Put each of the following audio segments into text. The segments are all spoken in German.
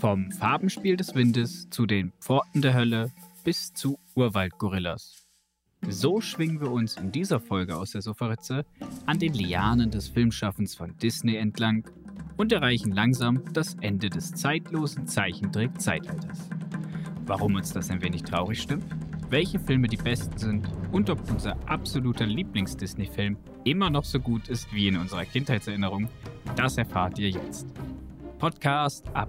Vom Farbenspiel des Windes zu den Pforten der Hölle bis zu Urwaldgorillas. So schwingen wir uns in dieser Folge aus der Sofaritze an den Lianen des Filmschaffens von Disney entlang und erreichen langsam das Ende des zeitlosen Zeichentrick-Zeitalters. Warum uns das ein wenig traurig stimmt, welche Filme die besten sind und ob unser absoluter Lieblings-Disney-Film immer noch so gut ist wie in unserer Kindheitserinnerung, das erfahrt ihr jetzt. Podcast ab.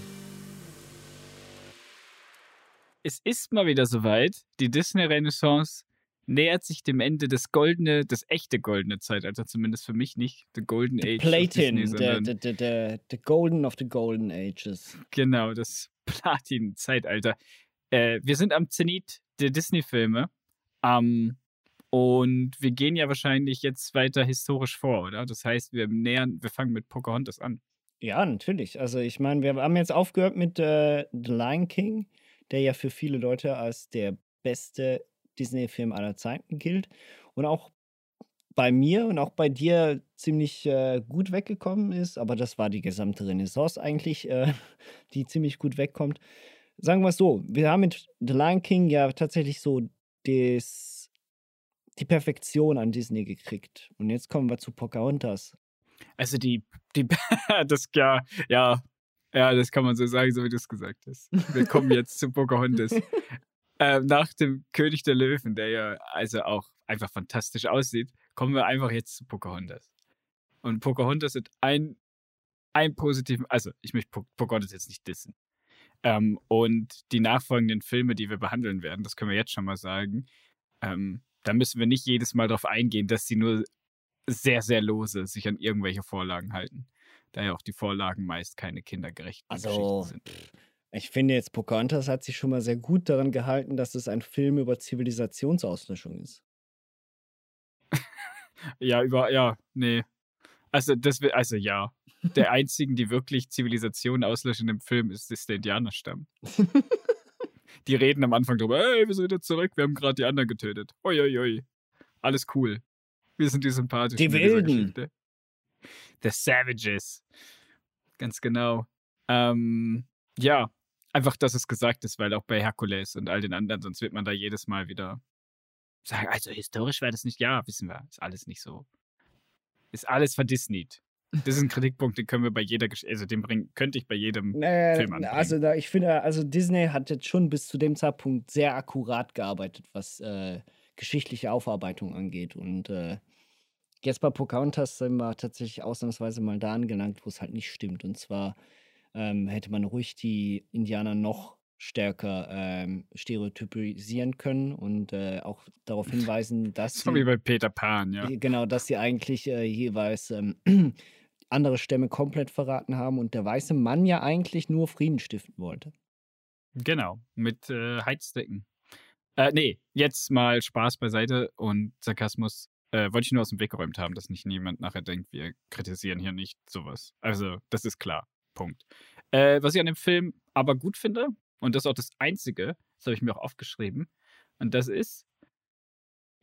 Es ist mal wieder soweit. Die Disney-Renaissance nähert sich dem Ende des goldene, das echte goldene Zeitalter, zumindest für mich nicht. The Golden Age. of Platin, Disney, the, the, the, the, the golden of the golden ages. Genau, das Platin-Zeitalter. Äh, wir sind am Zenit der Disney-Filme. Ähm, und wir gehen ja wahrscheinlich jetzt weiter historisch vor, oder? Das heißt, wir nähern, wir fangen mit Pocahontas an. Ja, natürlich. Also ich meine, wir haben jetzt aufgehört mit äh, The Lion King, der ja für viele Leute als der beste Disney-Film aller Zeiten gilt. Und auch bei mir und auch bei dir ziemlich äh, gut weggekommen ist. Aber das war die gesamte Renaissance eigentlich, äh, die ziemlich gut wegkommt. Sagen wir es so, wir haben mit The Lion King ja tatsächlich so des, die Perfektion an Disney gekriegt. Und jetzt kommen wir zu Pocahontas. Also die, die, das, ja, ja, ja, das kann man so sagen, so wie du es gesagt hast. Wir kommen jetzt zu Pocahontas. ähm, nach dem König der Löwen, der ja also auch einfach fantastisch aussieht, kommen wir einfach jetzt zu Pocahontas. Und Pocahontas hat ein, ein positiven, also ich möchte Po- Pocahontas jetzt nicht dissen. Ähm, und die nachfolgenden Filme, die wir behandeln werden, das können wir jetzt schon mal sagen, ähm, da müssen wir nicht jedes Mal darauf eingehen, dass sie nur sehr, sehr lose sich an irgendwelche Vorlagen halten. Da ja auch die Vorlagen meist keine kindergerechten Also, Geschichten sind. Ich finde jetzt, Pocahontas hat sich schon mal sehr gut daran gehalten, dass es ein Film über Zivilisationsauslöschung ist. Ja, über, ja, nee. Also, das will, also ja. Der einzigen, die wirklich Zivilisation auslöschen im Film, ist, ist der Indianerstamm. die reden am Anfang drüber, hey, wir sind wieder zurück, wir haben gerade die anderen getötet. Oi, oi, oi. Alles cool. Wir sind die sympathischen. Die Wilden. The Savages. Ganz genau. Ähm, ja, einfach, dass es gesagt ist, weil auch bei Herkules und all den anderen, sonst wird man da jedes Mal wieder sagen, also historisch wäre das nicht, ja, wissen wir, ist alles nicht so. Ist alles verdisneyt. Das ist ein Kritikpunkt, den können wir bei jeder, Gesch also den bringen, könnte ich bei jedem Äh, Film anbringen. also da, ich finde, also Disney hat jetzt schon bis zu dem Zeitpunkt sehr akkurat gearbeitet, was äh, geschichtliche Aufarbeitung angeht. Und äh, jetzt bei Pocahontas sind wir tatsächlich ausnahmsweise mal da angelangt, wo es halt nicht stimmt. Und zwar ähm, hätte man ruhig die Indianer noch stärker ähm, stereotypisieren können und äh, auch darauf hinweisen, dass so wie bei Peter Pan, ja. Genau, dass sie eigentlich äh, jeweils ähm, andere Stämme komplett verraten haben und der weiße Mann ja eigentlich nur Frieden stiften wollte. Genau, mit äh, Heizdecken. Äh, nee, jetzt mal Spaß beiseite und Sarkasmus äh, wollte ich nur aus dem Weg geräumt haben, dass nicht niemand nachher denkt, wir kritisieren hier nicht sowas. Also, das ist klar. Punkt. Äh, was ich an dem Film aber gut finde, und das ist auch das Einzige, das habe ich mir auch aufgeschrieben, und das ist,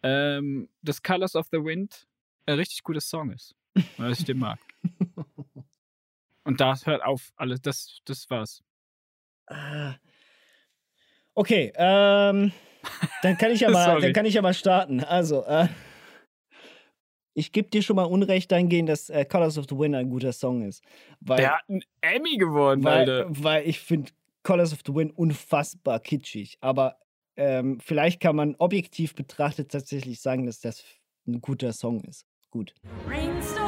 ähm, dass Colors of the Wind ein richtig guter Song ist. Dass ich den mag. Und da hört auf, alles, das, das war's. Ah. Okay, ähm, dann kann ich ja mal, dann kann ich ja mal starten. Also, äh, ich gebe dir schon mal Unrecht dahingehend, dass äh, Colors of the Wind ein guter Song ist. Weil, Der hat einen Emmy gewonnen, weil, Alter. weil ich finde Colors of the Wind unfassbar kitschig. Aber ähm, vielleicht kann man objektiv betrachtet tatsächlich sagen, dass das ein guter Song ist. Gut. Rainstorm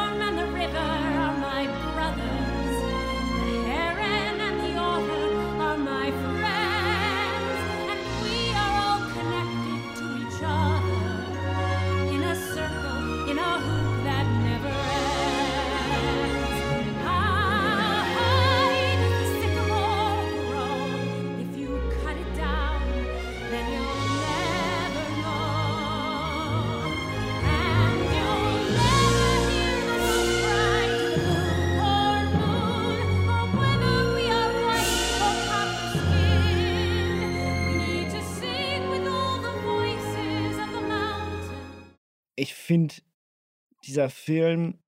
finde, dieser Film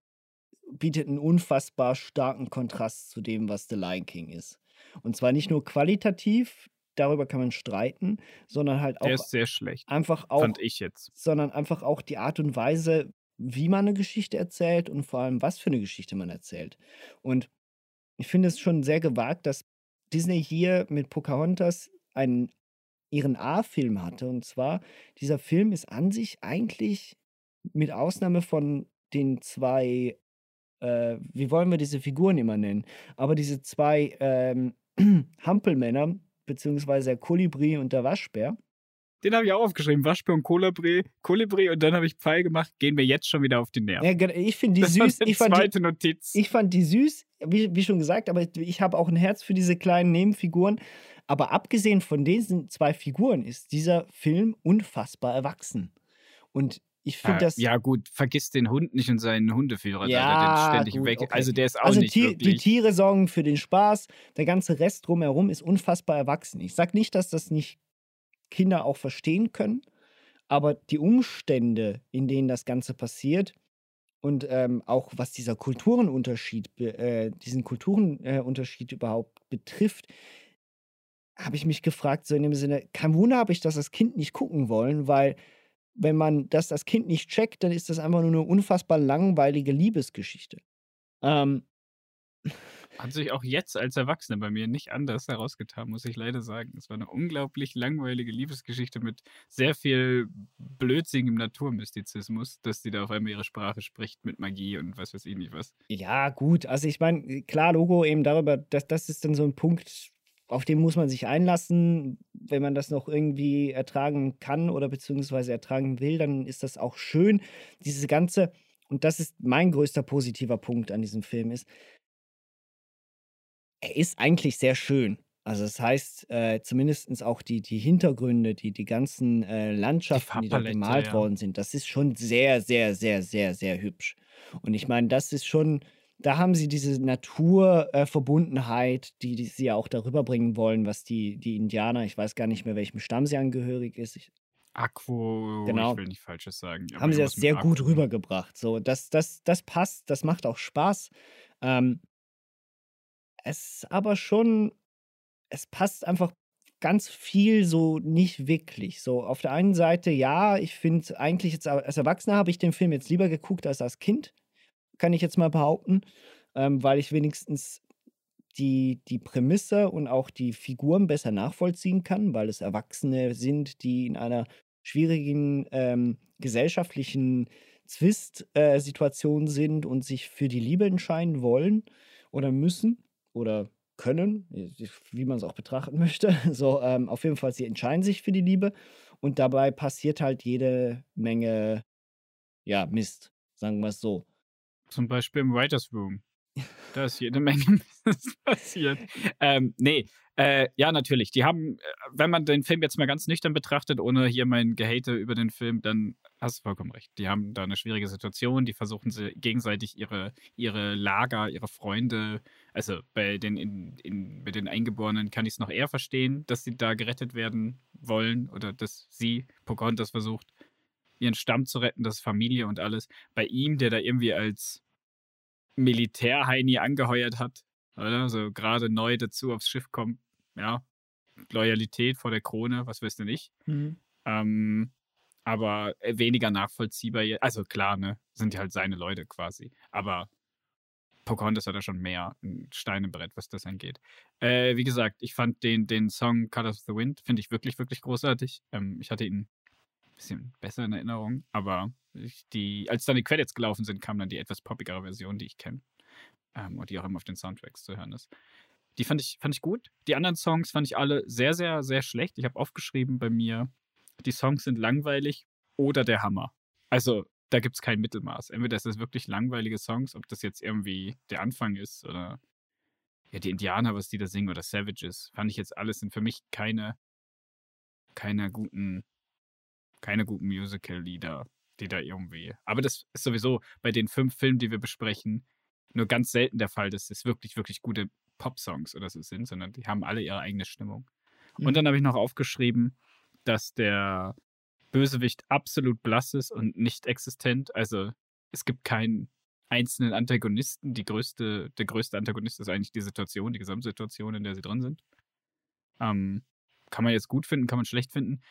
bietet einen unfassbar starken Kontrast zu dem, was The Lion King ist. Und zwar nicht nur qualitativ, darüber kann man streiten, sondern halt Der auch ist sehr schlecht, einfach auch, fand ich jetzt. sondern einfach auch die Art und Weise, wie man eine Geschichte erzählt und vor allem, was für eine Geschichte man erzählt. Und ich finde es schon sehr gewagt, dass Disney hier mit Pocahontas einen ihren A-Film hatte. Und zwar, dieser Film ist an sich eigentlich mit Ausnahme von den zwei, äh, wie wollen wir diese Figuren immer nennen? Aber diese zwei ähm, Hampelmänner, beziehungsweise der Kolibri und der Waschbär, Den habe ich auch aufgeschrieben. Waschbär und Kolibri. Kolibri und dann habe ich Pfeil gemacht. Gehen wir jetzt schon wieder auf die Nerven. ja, ge- ich finde die das süß. Ich fand die, zweite Notiz. Ich fand die süß, wie, wie schon gesagt, aber ich habe auch ein Herz für diese kleinen Nebenfiguren. Aber abgesehen von diesen zwei Figuren ist dieser Film unfassbar erwachsen. Und ich finde Ah, das. ja, gut, vergiss den Hund nicht und seinen Hundeführer, Ja, der den ständig gut, weg. okay. Also der ist auch also nicht Tier, die. Tiere sorgen für den Spaß. Der ganze Rest drumherum ist unfassbar erwachsen. Ich sage nicht, dass das nicht Kinder auch verstehen können, aber die Umstände, in denen das Ganze passiert und ähm, auch was dieser Kulturenunterschied, äh, diesen Kulturenunterschied äh, überhaupt betrifft, habe ich mich gefragt, so in dem Sinne, kein Wunder habe ich das als Kind nicht gucken wollen, weil wenn man das als Kind nicht checkt, dann ist das einfach nur eine unfassbar langweilige Liebesgeschichte. Ähm, Hat sich auch jetzt als Erwachsener bei mir nicht anders herausgetan, muss ich leider sagen. Es war eine unglaublich langweilige Liebesgeschichte mit sehr viel blödsinnigem Naturmystizismus, dass die da auf einmal ihre Sprache spricht mit Magie und was weiß ich nicht was. Ja, gut. Also ich meine, klar, Logo eben darüber, das, das ist dann so ein Punkt, auf den muss man sich einlassen. Wenn man das noch irgendwie ertragen kann oder beziehungsweise ertragen will, dann ist das auch schön. Diese ganze, und das ist mein größter positiver Punkt an diesem Film, ist, er ist eigentlich sehr schön. Also das heißt, äh, zumindest auch die, die Hintergründe, die, die ganzen äh, Landschaften, die, da Farbpalette, gemalt ja. worden sind, das ist schon sehr, sehr, sehr, sehr, sehr hübsch. Und ich meine, das ist schon, da haben sie diese Naturverbundenheit, äh, die, die sie ja auch darüber bringen wollen, was die, die Indianer, ich weiß gar nicht mehr, welchem Stamm sie angehörig ist, ich, Aquo, Genau. ich will nicht Falsches sagen. haben sie das sehr gut rübergebracht. So, das, das, das passt, das macht auch Spaß. Ähm, es ist aber schon, es passt einfach ganz viel so nicht wirklich. So, auf der einen Seite, ja, ich finde eigentlich jetzt als Erwachsener habe ich den Film jetzt lieber geguckt als als Kind, kann ich jetzt mal behaupten, ähm, weil ich wenigstens die, die Prämisse und auch die Figuren besser nachvollziehen kann, weil es Erwachsene sind, die in einer schwierigen ähm, gesellschaftlichen Zwist-Situation sind und sich für die Liebe entscheiden wollen oder müssen oder können, wie man es auch betrachten möchte. So, ähm, auf jeden Fall, sie entscheiden sich für die Liebe und dabei passiert halt jede Menge, ja, Mist, sagen wir es so. Zum Beispiel im Writers Room. Da ist jede Menge passiert. Ähm, nee, äh, ja, natürlich. Die haben, äh, wenn man den Film jetzt mal ganz nüchtern betrachtet, ohne hier mein Gehate über den Film, dann hast du vollkommen recht. Die haben da eine schwierige Situation. Die versuchen sie gegenseitig ihre, ihre Lager, ihre Freunde, also bei den, in, in, bei den Eingeborenen kann ich es noch eher verstehen, dass sie da gerettet werden wollen oder dass sie, Pocahontas versucht, ihren Stamm zu retten, das Familie und alles. Bei ihm, der da irgendwie als Militärheini angeheuert hat, oder? So gerade neu dazu aufs Schiff kommt, ja, Loyalität vor der Krone, was weißt du nicht. Ähm, aber äh, weniger nachvollziehbar. Also klar, ne, sind die halt seine Leute quasi. Aber Pocahontas hat da schon mehr ein Stein im Brett, was das angeht. Äh, wie gesagt, ich fand den, den Song Colors of the Wind, finde ich wirklich, wirklich großartig. Ähm, ich hatte ihn bisschen besser in Erinnerung, aber die, als dann die Credits gelaufen sind, kam dann die etwas poppigere Version, die ich kenne. Ähm, und die auch immer auf den Soundtracks zu hören ist. Die fand ich, fand ich gut. Die anderen Songs fand ich alle sehr, sehr, sehr schlecht. Ich habe aufgeschrieben bei mir, die Songs sind langweilig oder der Hammer. Also, da gibt es kein Mittelmaß. Entweder ist es wirklich langweilige Songs, ob das jetzt irgendwie der Anfang ist oder ja, die Indianer, was die da singen oder Savages, fand ich jetzt alles sind für mich keine, keine guten, keine guten Musical-Lieder, die da irgendwie. Aber das ist sowieso bei den fünf Filmen, die wir besprechen, nur ganz selten der Fall, dass es wirklich, wirklich gute Pop-Songs oder so sind, sondern die haben alle ihre eigene Stimmung. Mhm. Und dann habe ich noch aufgeschrieben, dass der Bösewicht absolut blass ist und nicht existent. Also es gibt keinen einzelnen Antagonisten. Die größte, der größte Antagonist ist eigentlich die Situation, die Gesamtsituation, in der sie drin sind. Ähm, kann man jetzt gut finden, kann man schlecht finden.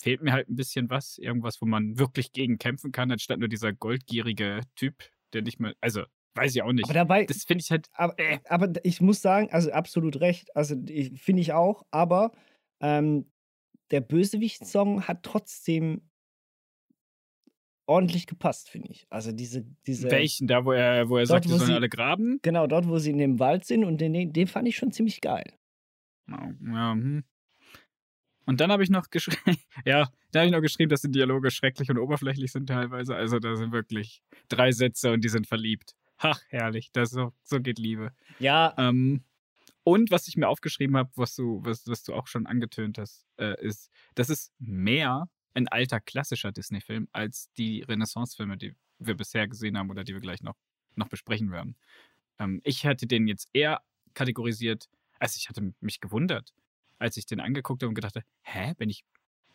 Fehlt mir halt ein bisschen was, irgendwas, wo man wirklich gegen kämpfen kann, anstatt nur dieser goldgierige Typ, der nicht mehr, also weiß ich auch nicht. Aber dabei, das finde ich halt, aber, aber ich muss sagen, also absolut recht, also finde ich auch, aber ähm, der Bösewicht-Song hat trotzdem ordentlich gepasst, finde ich. Also diese, diese welchen da, wo er, wo er Dort, sagt, wo sollen sie- alle graben? genau dort, wo sie in dem Wald sind und den, den fand ich schon ziemlich geil. Ja, ja, hm. Und dann habe ich noch geschrieben, ja, da habe ich noch geschrieben, dass die Dialoge schrecklich und oberflächlich sind teilweise. Also da sind wirklich drei Sätze und die sind verliebt. Ach, herrlich, das so, so geht Liebe. Ja, Ähm, und was ich mir aufgeschrieben habe, was du, was, was du auch schon angetönt hast, äh, ist, das ist mehr ein alter klassischer Disney-Film als die Renaissance-Filme, die wir bisher gesehen haben oder die wir gleich noch, noch besprechen werden. Ähm, ich hätte den jetzt eher kategorisiert, also ich hatte mich gewundert, als ich den angeguckt habe und gedacht habe, hä, bin ich,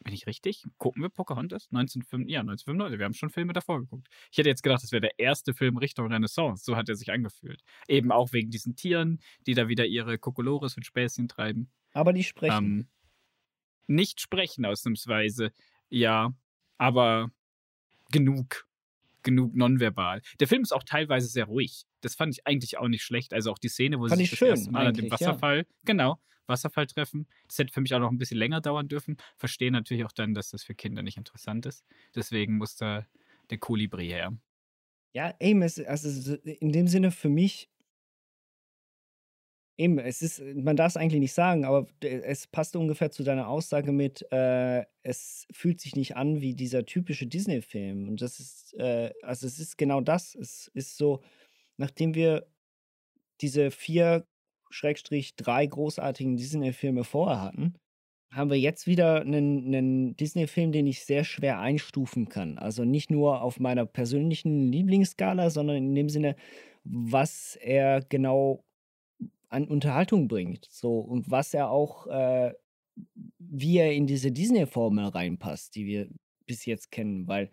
bin ich richtig? Gucken wir Pocahontas? 1905, ja, 1995, wir haben schon Filme davor geguckt. Ich hätte jetzt gedacht, das wäre der erste Film Richtung Renaissance. So hat er sich angefühlt. Eben auch wegen diesen Tieren, die da wieder ihre Kokolores und Späßchen treiben. aber die sprechen. Ähm, nicht sprechen ausnahmsweise, ja, aber genug. Genug nonverbal. Der Film ist auch teilweise sehr ruhig. Das fand ich eigentlich auch nicht schlecht. Also auch die Szene, wo Fand sie ich sich schön, das erste Mal an dem eigentlich, ja. Wasserfall, genau, Wasserfall treffen. Das hätte für mich auch noch ein bisschen länger dauern dürfen. Verstehe natürlich auch dann, dass das für Kinder nicht interessant ist. Deswegen muss da der Kolibri her. Ja, eben, es, also so in dem Sinne für mich, eben, es ist, man darf es eigentlich nicht sagen, aber es passt ungefähr zu deiner Aussage mit, äh, es fühlt sich nicht an wie dieser typische Disney-Film. Und das ist, äh, also es ist genau das. Es ist so, nachdem wir diese vier, Schrägstrich, drei großartigen Disney-Filme vorher hatten, haben wir jetzt wieder einen, einen Disney-Film, den ich sehr schwer einstufen kann. Also nicht nur auf meiner persönlichen Lieblingsskala, sondern in dem Sinne, was er genau an Unterhaltung bringt. So und was er auch, äh, wie er in diese Disney-Formel reinpasst, die wir bis jetzt kennen, weil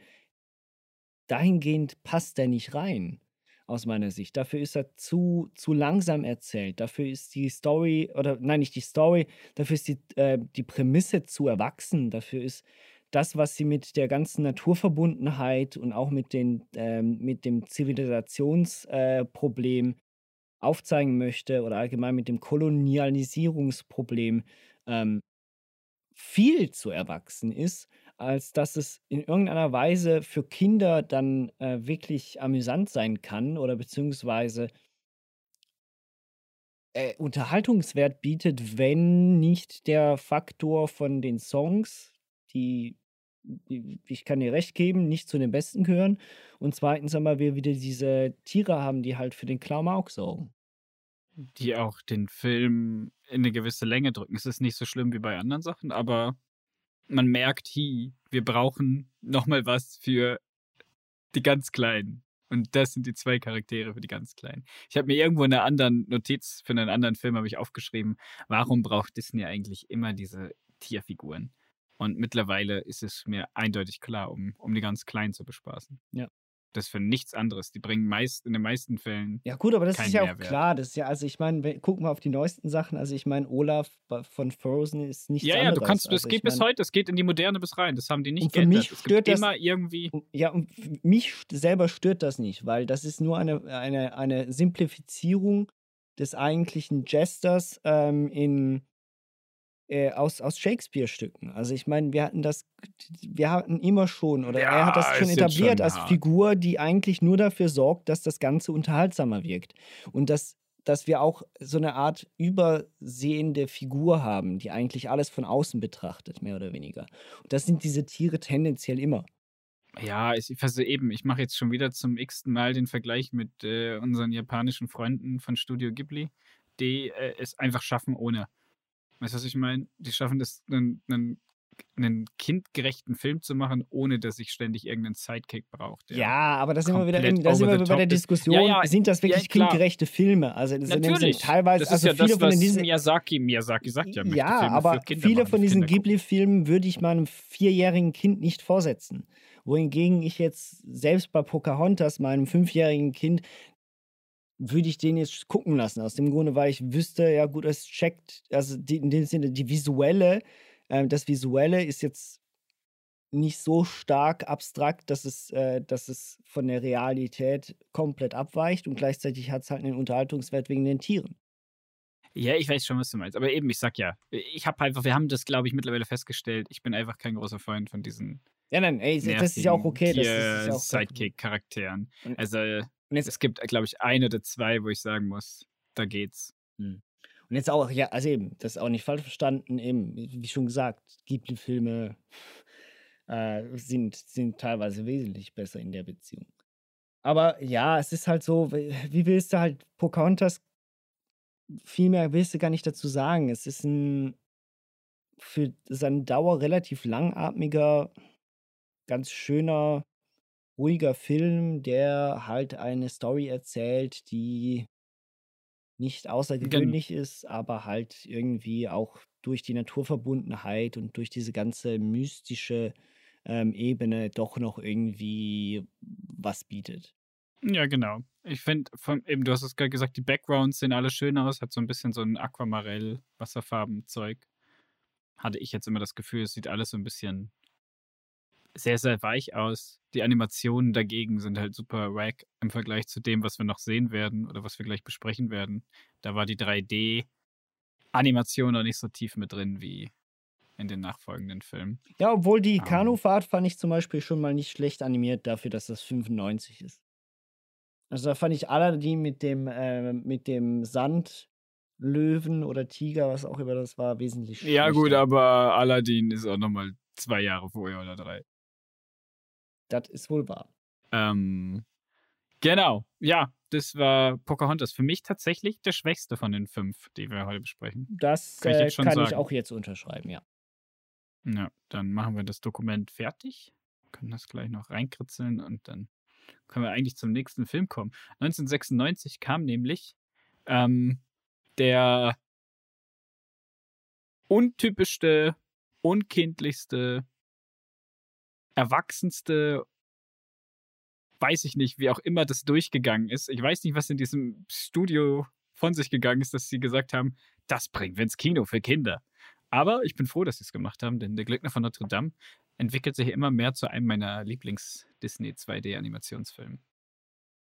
dahingehend passt er nicht rein, aus meiner Sicht. Dafür ist er zu, zu langsam erzählt. Dafür ist die Story, oder nein, nicht die Story, dafür ist die, äh, die Prämisse zu erwachsen. Dafür ist das, was sie mit der ganzen Naturverbundenheit und auch mit, den, ähm, mit dem Zivilisationsproblem äh, aufzeigen möchte oder allgemein mit dem Kolonialisierungsproblem ähm, viel zu erwachsen ist, als dass es in irgendeiner Weise für Kinder dann äh, wirklich amüsant sein kann oder beziehungsweise äh, Unterhaltungswert bietet, wenn nicht der Faktor von den Songs, die, die ich kann dir recht geben, nicht zu den besten gehören. Und zweitens einmal wir wieder diese Tiere haben, die halt für den Klamauk sorgen. Die auch den Film in eine gewisse Länge drücken. Es ist nicht so schlimm wie bei anderen Sachen, aber man merkt, hi, wir brauchen nochmal was für die ganz Kleinen. Und das sind die zwei Charaktere für die ganz Kleinen. Ich habe mir irgendwo in einer anderen Notiz für einen anderen Film ich aufgeschrieben, warum braucht Disney eigentlich immer diese Tierfiguren? Und mittlerweile ist es mir eindeutig klar, um, um die ganz Kleinen zu bespaßen. Ja. Das für nichts anderes. Die bringen meist in den meisten Fällen Ja, gut, aber das ist ja auch Mehrwert. klar. Das ist ja, also ich meine, gucken wir auf die neuesten Sachen. Also ich meine, Olaf von Frozen ist nichts Ja, ja, du kannst, das also geht bis mein, heute, es geht in die Moderne bis rein. Das haben die nicht Und für geändert. mich stört das- immer irgendwie. Ja, und mich selber stört das nicht, weil das ist nur eine, eine, eine Simplifizierung des eigentlichen Jesters ähm, in, äh, aus, aus Shakespeare-Stücken. Also ich meine, wir hatten das, wir hatten immer schon, oder er hat das Ja, schon etabliert schon als. Figur, die eigentlich nur dafür sorgt, dass das Ganze unterhaltsamer wirkt. Und dass, dass wir auch so eine Art übersehende Figur haben, die eigentlich alles von außen betrachtet, mehr oder weniger. Und das sind diese Tiere tendenziell immer. Ja, ich versuche eben, ich mache jetzt schon wieder zum x Mal den Vergleich mit äh, unseren japanischen Freunden von Studio Ghibli, die äh, es einfach schaffen ohne. Weißt du, was ich meine? Die schaffen das, einen, einen einen kindgerechten Film zu machen, ohne dass ich ständig irgendeinen Sidekick brauche. Ja, aber da sind wir wieder, in, da sind wir wieder bei der. Diskussion, Ja, ja, sind das ja, wirklich klar. kindgerechte Filme? Also das sind Natürlich. teilweise, das ist also ja viele das, von was diesen Miyazaki, Miyazaki sagt ja, Ja, Filme aber viele von die diesen. Ghibli-Filmen würde ich meinem vierjährigen Kind nicht vorsetzen. Wohingegen ich jetzt selbst bei Pocahontas meinem fünfjährigen Kind würde ich den jetzt gucken lassen. Aus dem Grunde, weil ich wüsste, ja gut, es checkt, also die, in dem Sinne, die visuelle, ähm, das Visuelle ist jetzt nicht so stark abstrakt, dass es, äh, dass es von der Realität komplett abweicht und gleichzeitig hat es halt einen Unterhaltungswert wegen den Tieren. Ja, ich weiß schon, was du meinst. Aber eben, ich sag ja, ich habe einfach, wir haben das, glaube ich, mittlerweile festgestellt. Ich bin einfach kein großer Freund von diesen Ja, nein, ey, das ist ja auch okay. Das ist, ja. Sidekick-Charakteren. Also, Und jetzt, es gibt, glaube ich, ein oder zwei, wo ich sagen muss, da geht's. und jetzt auch, ja, also eben, das ist auch nicht falsch verstanden, eben, wie schon gesagt, Ghibli-Filme äh, sind, sind teilweise wesentlich besser in der Beziehung. Aber ja, es ist halt so, wie wie willst du halt Pocahontas, viel mehr willst du gar nicht dazu sagen. Es ist ein für seine Dauer relativ langatmiger, ganz schöner, ruhiger Film, der halt eine Story erzählt, die nicht außergewöhnlich ist, aber halt irgendwie auch durch die Naturverbundenheit und durch diese ganze mystische ähm, Ebene doch noch irgendwie was bietet. Ja, genau. Ich finde, eben, du hast es gerade gesagt, die Backgrounds sehen alle schön aus, hat so ein bisschen so ein Aquamarell, Wasserfarben-Zeug. Hatte ich jetzt immer das Gefühl, es sieht alles so ein bisschen sehr, sehr weich aus. Die Animationen dagegen sind halt super wack im Vergleich zu dem, was wir noch sehen werden oder was wir gleich besprechen werden. Da war die 3D-Animation noch nicht so tief mit drin wie in den nachfolgenden Filmen. Ja, obwohl die Ah. Kanufahrt fand ich zum Beispiel schon mal nicht schlecht animiert dafür, dass das 95 ist. Also da fand ich Aladdin mit dem, äh, mit dem Sandlöwen oder Tiger, was auch immer das war, wesentlich Ja, gut, schlechter. aber Aladdin ist auch nochmal zwei Jahre vorher oder drei. Das ist wohl wahr. Ähm, genau, ja, das war Pocahontas. Für mich tatsächlich der schwächste von den fünf, die wir heute besprechen. Das Kann ich äh, kann ich auch jetzt unterschreiben, ja. Ja, dann machen wir das Dokument fertig, können das gleich noch reinkritzeln und dann können wir eigentlich zum nächsten Film kommen. 1996 kam nämlich ähm, der untypischste, unkindlichste, erwachsenste, weiß ich nicht, wie auch immer das durchgegangen ist. Ich weiß nicht, was in diesem Studio von sich gegangen ist, dass sie gesagt haben, das bringen wir ins Kino für Kinder. Aber ich bin froh, dass sie es gemacht haben, denn Der Glöckner von Notre Dame entwickelt sich immer mehr zu einem meiner Lieblings-Disney 2D-Animationsfilme.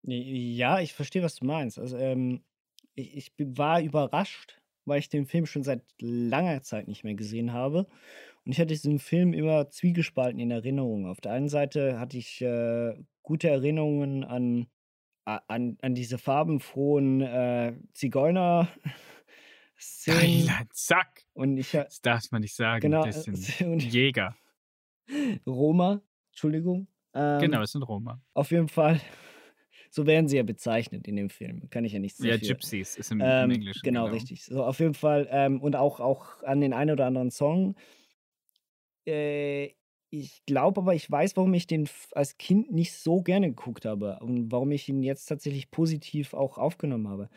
Ja, ich verstehe, was du meinst. Also, ähm, ich, ich war überrascht, weil ich den Film schon seit langer Zeit nicht mehr gesehen habe. Und ich hatte diesen Film immer zwiegespalten in Erinnerung. Auf der einen Seite hatte ich äh, gute Erinnerungen an, an, an diese farbenfrohen äh, Zigeuner. Szenen. Zack! Und ich Das darf man nicht sagen. Genau, Das sind und- Jäger. Roma, Entschuldigung. Ähm, Genau, es sind Roma. Auf jeden Fall, so werden sie ja bezeichnet in dem Film. Kann ich ja nichts Ja, dafür. Gypsies ist im, im Ähm, Englischen. genau, richtig. So, auf jeden Fall. Ähm, und auch, auch an den einen oder anderen Song. Äh, ich glaube aber, ich weiß, warum ich den als Kind nicht so gerne geguckt habe und warum ich ihn jetzt tatsächlich positiv auch aufgenommen habe.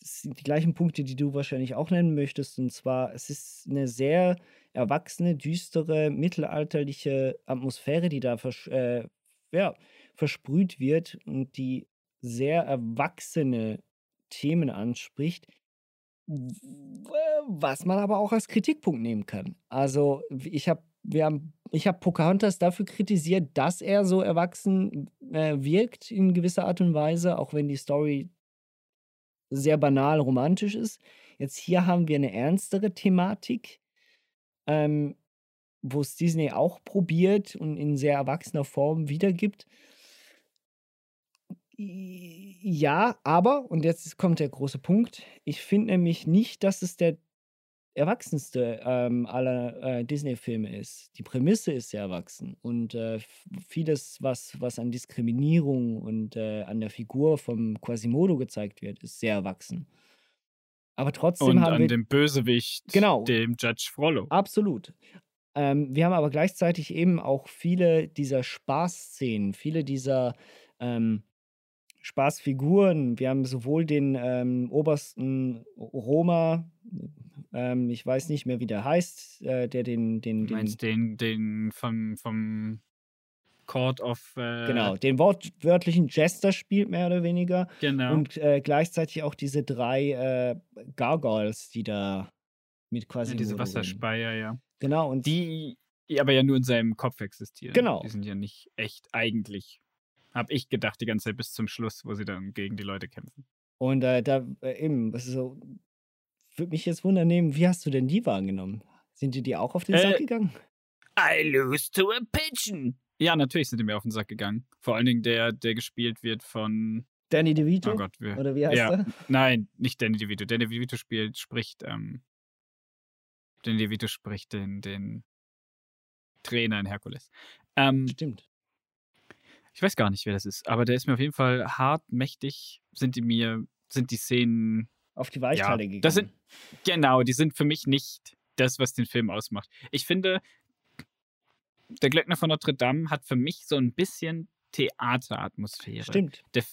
Das sind die gleichen Punkte, die du wahrscheinlich auch nennen möchtest. Und zwar, es ist eine sehr erwachsene, düstere, mittelalterliche Atmosphäre, die da versch äh, ja, versprüht wird und die sehr erwachsene Themen anspricht, was man aber auch als Kritikpunkt nehmen kann. Also ich habe wir haben ich habe Pocahontas dafür kritisiert, dass er so erwachsen äh, wirkt in gewisser Art und Weise, auch wenn die Story sehr banal romantisch ist. Jetzt hier haben wir eine ernstere Thematik, ähm, wo es Disney auch probiert und in sehr erwachsener Form wiedergibt. Ja, aber, und jetzt kommt der große Punkt, ich finde nämlich nicht, dass es der erwachsenste ähm, aller äh, Disney-Filme ist. Die Prämisse ist sehr erwachsen und äh, vieles, was, was an Diskriminierung und äh, an der Figur vom Quasimodo gezeigt wird, ist sehr erwachsen. Aber trotzdem Und haben an wir dem Bösewicht, Genau. dem Judge Frollo. Absolut. Ähm, wir haben aber gleichzeitig eben auch viele dieser Spaßszenen, viele dieser ähm, Spaßfiguren. Wir haben sowohl den ähm, obersten Roma, ähm, ich weiß nicht mehr, wie der heißt, äh, der den, den, Du den meinst den, den vom, vom Court of. Äh, genau, den wortwörtlichen Jester spielt, mehr oder weniger. Genau. Und äh, gleichzeitig auch diese drei äh, Gargoyles, die da mit ja, quasi. diese Wasserspeier, ja. Genau, und die aber ja nur in seinem Kopf existieren. Genau. Die sind ja nicht echt eigentlich. Hab ich gedacht die ganze Zeit bis zum Schluss, wo sie dann gegen die Leute kämpfen. Und äh, da äh, eben, was ist so, würde mich jetzt wundern nehmen, wie hast du denn die wahrgenommen? Sind die dir auch auf den Äh, Sack gegangen? I lose to a pigeon. Ja, natürlich sind die mir auf den Sack gegangen. Vor allen Dingen der, der gespielt wird von. Danny DeVito? Oh Gott, wer? Oder wie heißt ja. er? Nein, nicht Danny DeVito. Danny DeVito spielt, spricht, ähm, Danny DeVito spricht den, den Trainer in Herkules. Ähm, Stimmt. Ich weiß gar nicht, wer das ist, aber der ist mir auf jeden Fall hart, mächtig, sind die mir, sind die Szenen, Auf die ja, Weichteile gegangen. das sind, genau, die sind für mich nicht das, was den Film ausmacht. Ich finde, der Glöckner von Notre Dame hat für mich so ein bisschen Theateratmosphäre. Stimmt. der,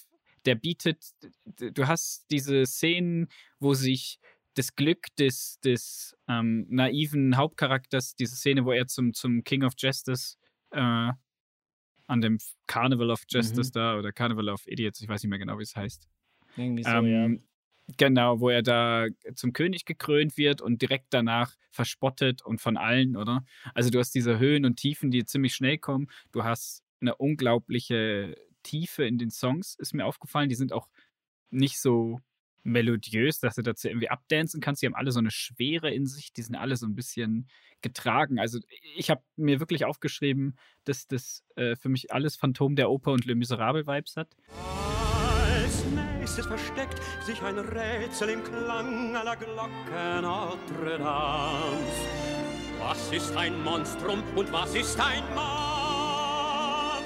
der bietet, du hast diese Szenen, wo sich das Glück des, des ähm, naiven Hauptcharakters, diese Szene, wo er zum, zum King of Justice äh, an dem Carnival of Justice Mhm. da oder Carnival of Idiots, ich weiß nicht mehr genau, wie es heißt. Irgendwie so, ähm, Genau, wo er da zum König gekrönt wird und direkt danach verspottet und von allen, oder? Also du hast diese Höhen und Tiefen, die ziemlich schnell kommen. Du hast eine unglaubliche Tiefe in den Songs, ist mir aufgefallen. Die sind auch nicht so melodiös, dass du dazu irgendwie abdancen kannst. Die haben alle so eine Schwere in sich. Die sind alle so ein bisschen getragen. Also ich habe mir wirklich aufgeschrieben, dass das äh, für mich alles Phantom der Oper und Le Miserable Vibes hat. Als nächstes versteckt sich ein Rätsel im Klang aller Glocken Notre Dames. Was ist ein Monstrum und was ist ein Mann?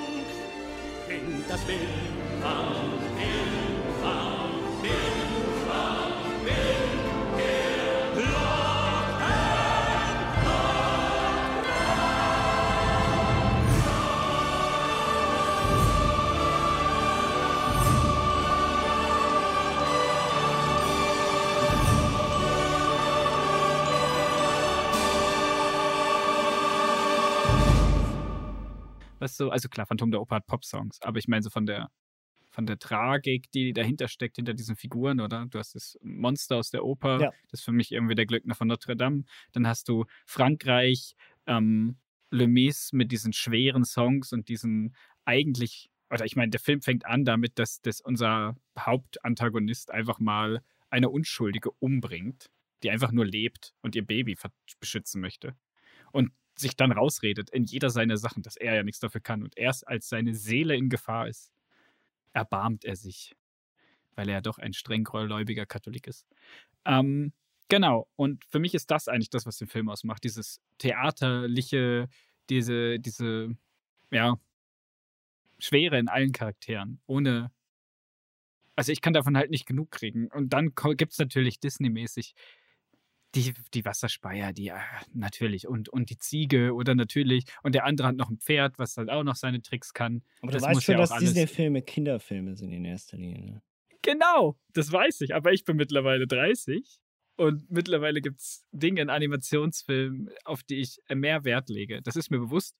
Klingt das Bild, Was so, also klar, Phantom der Oper hat Pop-Songs, aber ich meine so von der von der Tragik, die dahinter steckt, hinter diesen Figuren, oder? Du hast das Monster aus der Oper, Ja. das ist für mich irgendwie der Glöckner von Notre Dame. Dann hast du Frankreich, ähm, Le Mis mit diesen schweren Songs und diesen eigentlich, oder ich meine, der Film fängt an damit, dass, dass unser Hauptantagonist einfach mal eine Unschuldige umbringt, die einfach nur lebt und ihr Baby beschützen möchte. Und sich dann rausredet in jeder seiner Sachen, dass er ja nichts dafür kann. Und erst als seine Seele in Gefahr ist, erbarmt er sich, weil er ja doch ein strenggläubiger Katholik ist. Ähm, genau, und für mich ist das eigentlich das, was den Film ausmacht. Dieses theaterliche, diese, diese, ja, Schwere in allen Charakteren, ohne. Also ich kann davon halt nicht genug kriegen. Und dann gibt es natürlich Disney-mäßig die, die Wasserspeier, die äh, natürlich und, und die Ziege oder natürlich und der andere hat noch ein Pferd, was halt auch noch seine Tricks kann. Aber das du weißt schon, ja dass alles- Disney-Filme Kinderfilme sind in erster Linie. Ne? Genau, das weiß ich, aber ich bin mittlerweile 30 und mittlerweile gibt es Dinge in Animationsfilmen, auf die ich mehr Wert lege. Das ist mir bewusst.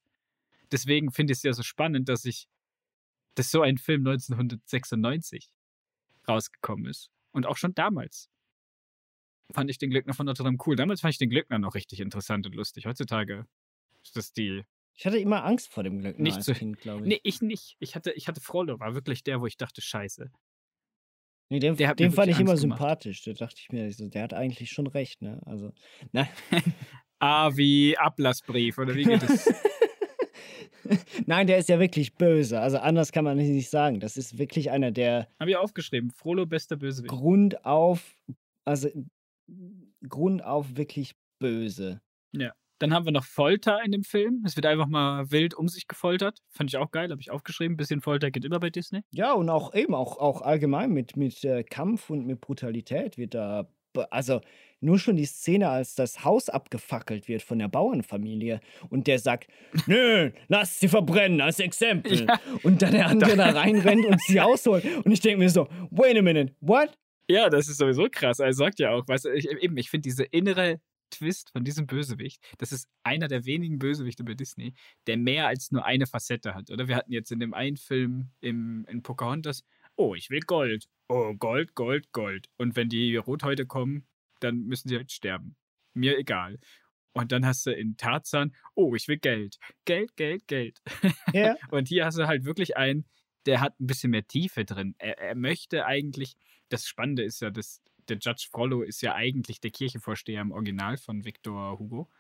Deswegen finde ich es ja so spannend, dass ich, dass so ein Film 1996 rausgekommen ist. Und auch schon damals fand ich den Glöckner von Notre Dame cool. Damals fand ich den Glöckner noch richtig interessant und lustig. Heutzutage ist das die. Ich hatte immer Angst vor dem Glück Nicht als so- Kind, glaube ich. Nee, ich nicht. Ich hatte, ich hatte Frollo, war wirklich der, wo ich dachte, scheiße. Nee, den, den fand ich immer Angst gemacht. sympathisch. Da dachte ich mir, der hat eigentlich schon recht. Ne? Also, nein. Ah, wie Ablassbrief, oder wie geht es? nein, der ist ja wirklich böse. Also anders kann man es nicht sagen. Das ist wirklich einer, der Habe ich aufgeschrieben. Frollo, bester Bösewicht. Grund auf, also Grund auf wirklich böse. Dann haben wir noch Folter in dem Film. Es wird einfach mal wild um sich gefoltert. Fand ich auch geil, habe ich aufgeschrieben. Bisschen Folter geht immer bei Disney. Ja, und auch eben, auch, auch allgemein mit, mit äh, Kampf und mit Brutalität wird da also nur schon die Szene, als das Haus abgefackelt wird von der Bauernfamilie und der sagt, nö, lass sie verbrennen als Exempel. Und dann der andere da reinrennt und sie ausholt. Und ich denke mir so, wait a minute, what? Ja, das ist sowieso krass. Er sagt ja auch, weißt du, ich, eben, ich finde diese innere Twist von diesem Bösewicht, das ist einer der wenigen Bösewichte bei Disney, der mehr als nur eine Facette hat, oder? Wir hatten jetzt in dem einen Film im, in Pocahontas, oh, ich will Gold. Oh, Gold, Gold, Gold. Und wenn die Rothäute kommen, dann müssen sie halt sterben. Mir egal. Und dann hast du in Tarzan, oh, ich will Geld. Geld, Geld, Geld. Ja. Und hier hast du halt wirklich einen, der hat ein bisschen mehr Tiefe drin. Er, er möchte eigentlich, das Spannende ist ja, dass der Judge Frollo ist ja eigentlich der Kirchenvorsteher im Original von Victor Hugo,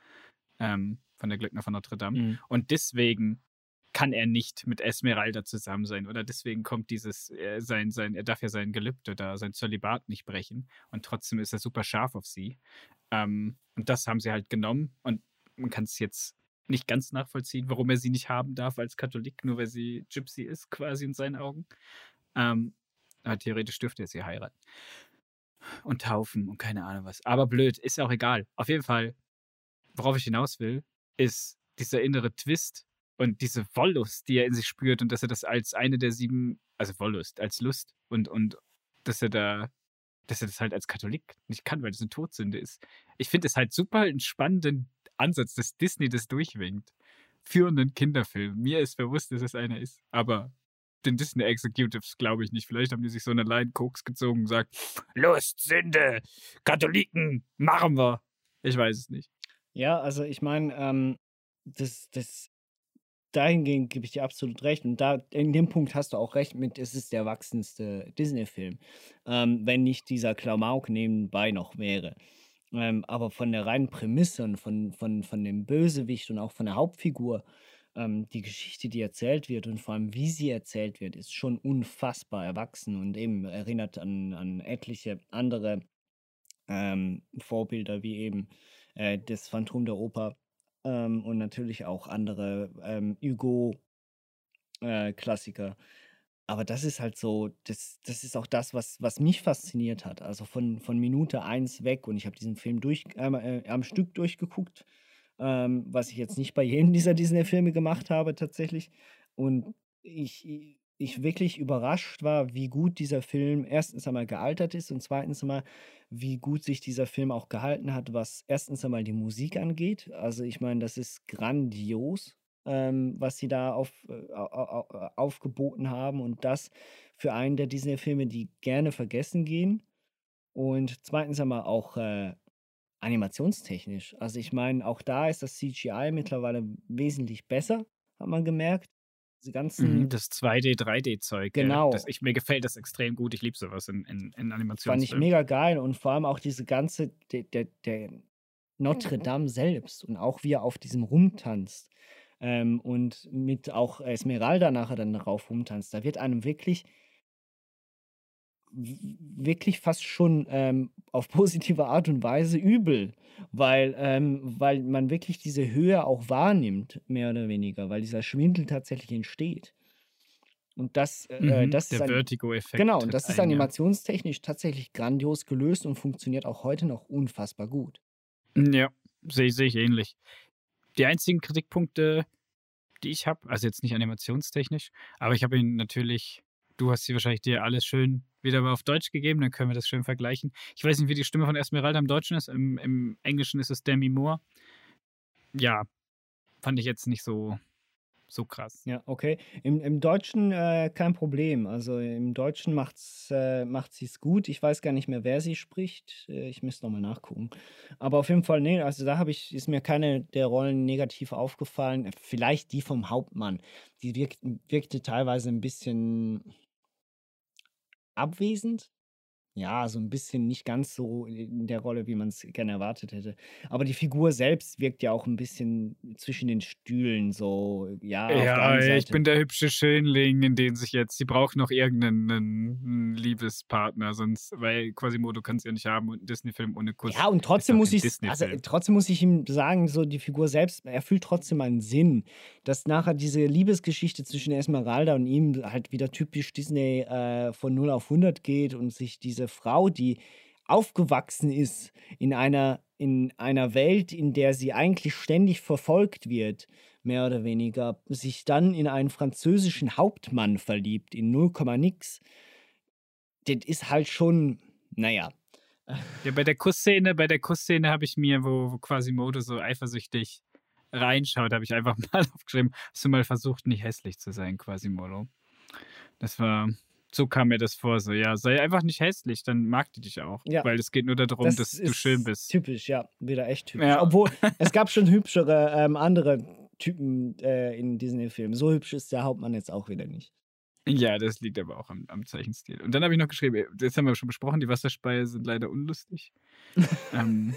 ähm, von der Glöckner von Notre Dame. Mhm. Und deswegen kann er nicht mit Esmeralda zusammen sein. Oder deswegen kommt dieses, äh, sein, sein, er darf ja sein Gelübde da, sein Zölibat nicht brechen. Und trotzdem ist er super scharf auf sie. Ähm, und das haben sie halt genommen. Und man kann es jetzt nicht ganz nachvollziehen, warum er sie nicht haben darf als Katholik, nur weil sie Gypsy ist, quasi in seinen Augen. Ähm, aber theoretisch dürfte er sie heiraten. Und taufen und keine Ahnung was. Aber blöd, ist ja auch egal. Auf jeden Fall, worauf ich hinaus will, ist dieser innere Twist und diese Wollust, die er in sich spürt und dass er das als eine der sieben, also Wollust, als Lust und, und dass er da, dass er das halt als Katholik nicht kann, weil das eine Todsünde ist. Ich finde es halt super einen spannenden Ansatz, dass Disney das durchwinkt. Für einen Kinderfilm. Mir ist bewusst, dass es einer ist. Aber den Disney Executives glaube ich nicht. Vielleicht haben die sich so eine Line Koks gezogen und gesagt, Lust, Sünde, Katholiken, machen wir. Ich weiß es nicht. Ja, also ich meine, ähm, das, das, dahingehend gebe ich dir absolut recht. Und da, in dem Punkt hast du auch recht mit, es ist der erwachsenste Disney-Film. Ähm, wenn nicht dieser Klamauk nebenbei noch wäre. Ähm, aber von der reinen Prämisse und von, von, von dem Bösewicht und auch von der Hauptfigur, ähm, die Geschichte, die erzählt wird und vor allem, wie sie erzählt wird, ist schon unfassbar erwachsen und eben erinnert an, an etliche andere ähm, Vorbilder, wie eben äh, das Phantom der Oper ähm, und natürlich auch andere ähm, Hugo-Klassiker. Aber das ist halt so, das, das ist auch das, was, was mich fasziniert hat. Also von, von Minute eins weg und ich habe diesen Film durch, äh, am Stück durchgeguckt, ähm, was ich jetzt nicht bei jedem dieser Disney-Filme gemacht habe tatsächlich. Und ich, ich wirklich überrascht war, wie gut dieser Film erstens einmal gealtert ist und zweitens einmal, wie gut sich dieser Film auch gehalten hat, was erstens einmal die Musik angeht. Also ich meine, das ist grandios, ähm, was sie da auf, äh, au- aufgeboten haben und das für einen der Disney-Filme, die gerne vergessen gehen. Und zweitens einmal auch äh, animationstechnisch. Also ich meine, auch da ist das CGI mittlerweile wesentlich besser, hat man gemerkt. Diese ganzen Mhm, Das 2D, 3D-Zeug. Genau. Das, ich, mir gefällt das extrem gut. Ich liebe sowas in, in, in fand Animationsfilmen. ich mega geil und vor allem auch diese ganze, der, der, der Notre Mhm. Dame selbst und auch wie er auf diesem rumtanzt ähm, und mit auch Esmeralda nachher dann darauf rumtanzt, da wird einem wirklich wirklich fast schon ähm, auf positive Art und Weise übel, weil, ähm, weil man wirklich diese Höhe auch wahrnimmt, mehr oder weniger, weil dieser Schwindel tatsächlich entsteht. Und das, äh, Mhm, das der ist ein, Vertigo-Effekt. Genau, und das ist animationstechnisch tatsächlich grandios gelöst und funktioniert auch heute noch unfassbar gut. Ja, sehe seh ich ähnlich. Die einzigen Kritikpunkte, die ich habe, also jetzt nicht animationstechnisch, aber ich habe ihn natürlich, du hast sie wahrscheinlich dir alles schön wieder mal auf Deutsch gegeben, dann können wir das schön vergleichen. Ich weiß nicht, wie die Stimme von Esmeralda im Deutschen ist, im, im Englischen ist es Demi Moore. Ja, fand ich jetzt nicht so, so krass. Ja, okay. Im, im Deutschen äh, kein Problem. Also im Deutschen macht's, äh, macht sie es gut. Ich weiß gar nicht mehr, wer sie spricht. Äh, ich müsste nochmal nachgucken. Aber auf jeden Fall, nee, also da habe ich, ist mir keine der Rollen negativ aufgefallen. Vielleicht die vom Hauptmann. Die wirkt, wirkte teilweise ein bisschen abwesend. Ja, so ein bisschen nicht ganz so in der Rolle, wie man es gerne erwartet hätte. Aber die Figur selbst wirkt ja auch ein bisschen zwischen den Stühlen so, ja, der Ja, einen ich bin der hübsche Schönling, in den sich jetzt, sie braucht noch irgendeinen einen Liebespartner, sonst, weil Quasimodo kann es ja nicht haben und ein Disney-Film ohne Kuss. Ja, und trotzdem muss ich, also trotzdem muss ich ihm sagen, so die Figur selbst erfüllt trotzdem einen Sinn, dass nachher diese Liebesgeschichte zwischen Esmeralda und ihm halt wieder typisch Disney äh, von 0 auf 100 geht und sich diese Frau, die aufgewachsen ist in einer, in einer Welt, in der sie eigentlich ständig verfolgt wird, mehr oder weniger, sich dann in einen französischen Hauptmann verliebt, in 0, nix, das ist halt schon, naja. Ja, bei der Kussszene, bei der Kussszene habe ich mir, wo, wo Quasimodo so eifersüchtig reinschaut, habe ich einfach mal aufgeschrieben, hast du mal versucht, nicht hässlich zu sein, Quasimodo. Das war, so kam mir das vor, so, ja, sei einfach nicht hässlich, dann mag die dich auch. Ja. Weil es geht nur darum, Das dass du schön bist. Typisch, ja, wieder echt typisch. Ja. Obwohl, es gab schon hübschere ähm, andere Typen äh, in Disney-Filmen. So hübsch ist der Hauptmann jetzt auch wieder nicht. Ja, das liegt aber auch am, am Zeichenstil. Und dann habe ich noch geschrieben, das haben wir schon besprochen, die Wasserspeier sind leider unlustig. ähm,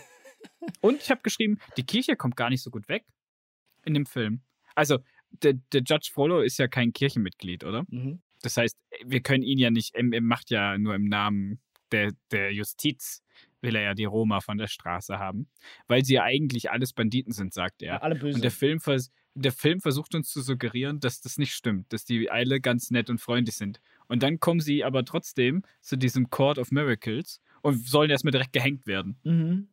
und ich habe geschrieben, die Kirche kommt gar nicht so gut weg in dem Film. Also, der, der Judge Frollo ist ja kein Kirchenmitglied, oder? Mhm. Das heißt, wir können ihn ja nicht, er, macht ja nur im Namen der, der Justiz, will er ja die Roma von der Straße haben. Weil sie ja eigentlich alles Banditen sind, sagt er. Ja, alle böse. Und der Film, vers der Film versucht uns zu suggerieren, dass das nicht stimmt, dass die alle ganz nett und freundlich sind. Und dann kommen sie aber trotzdem zu diesem Court of Miracles und sollen erstmal direkt gehängt werden. Mhm.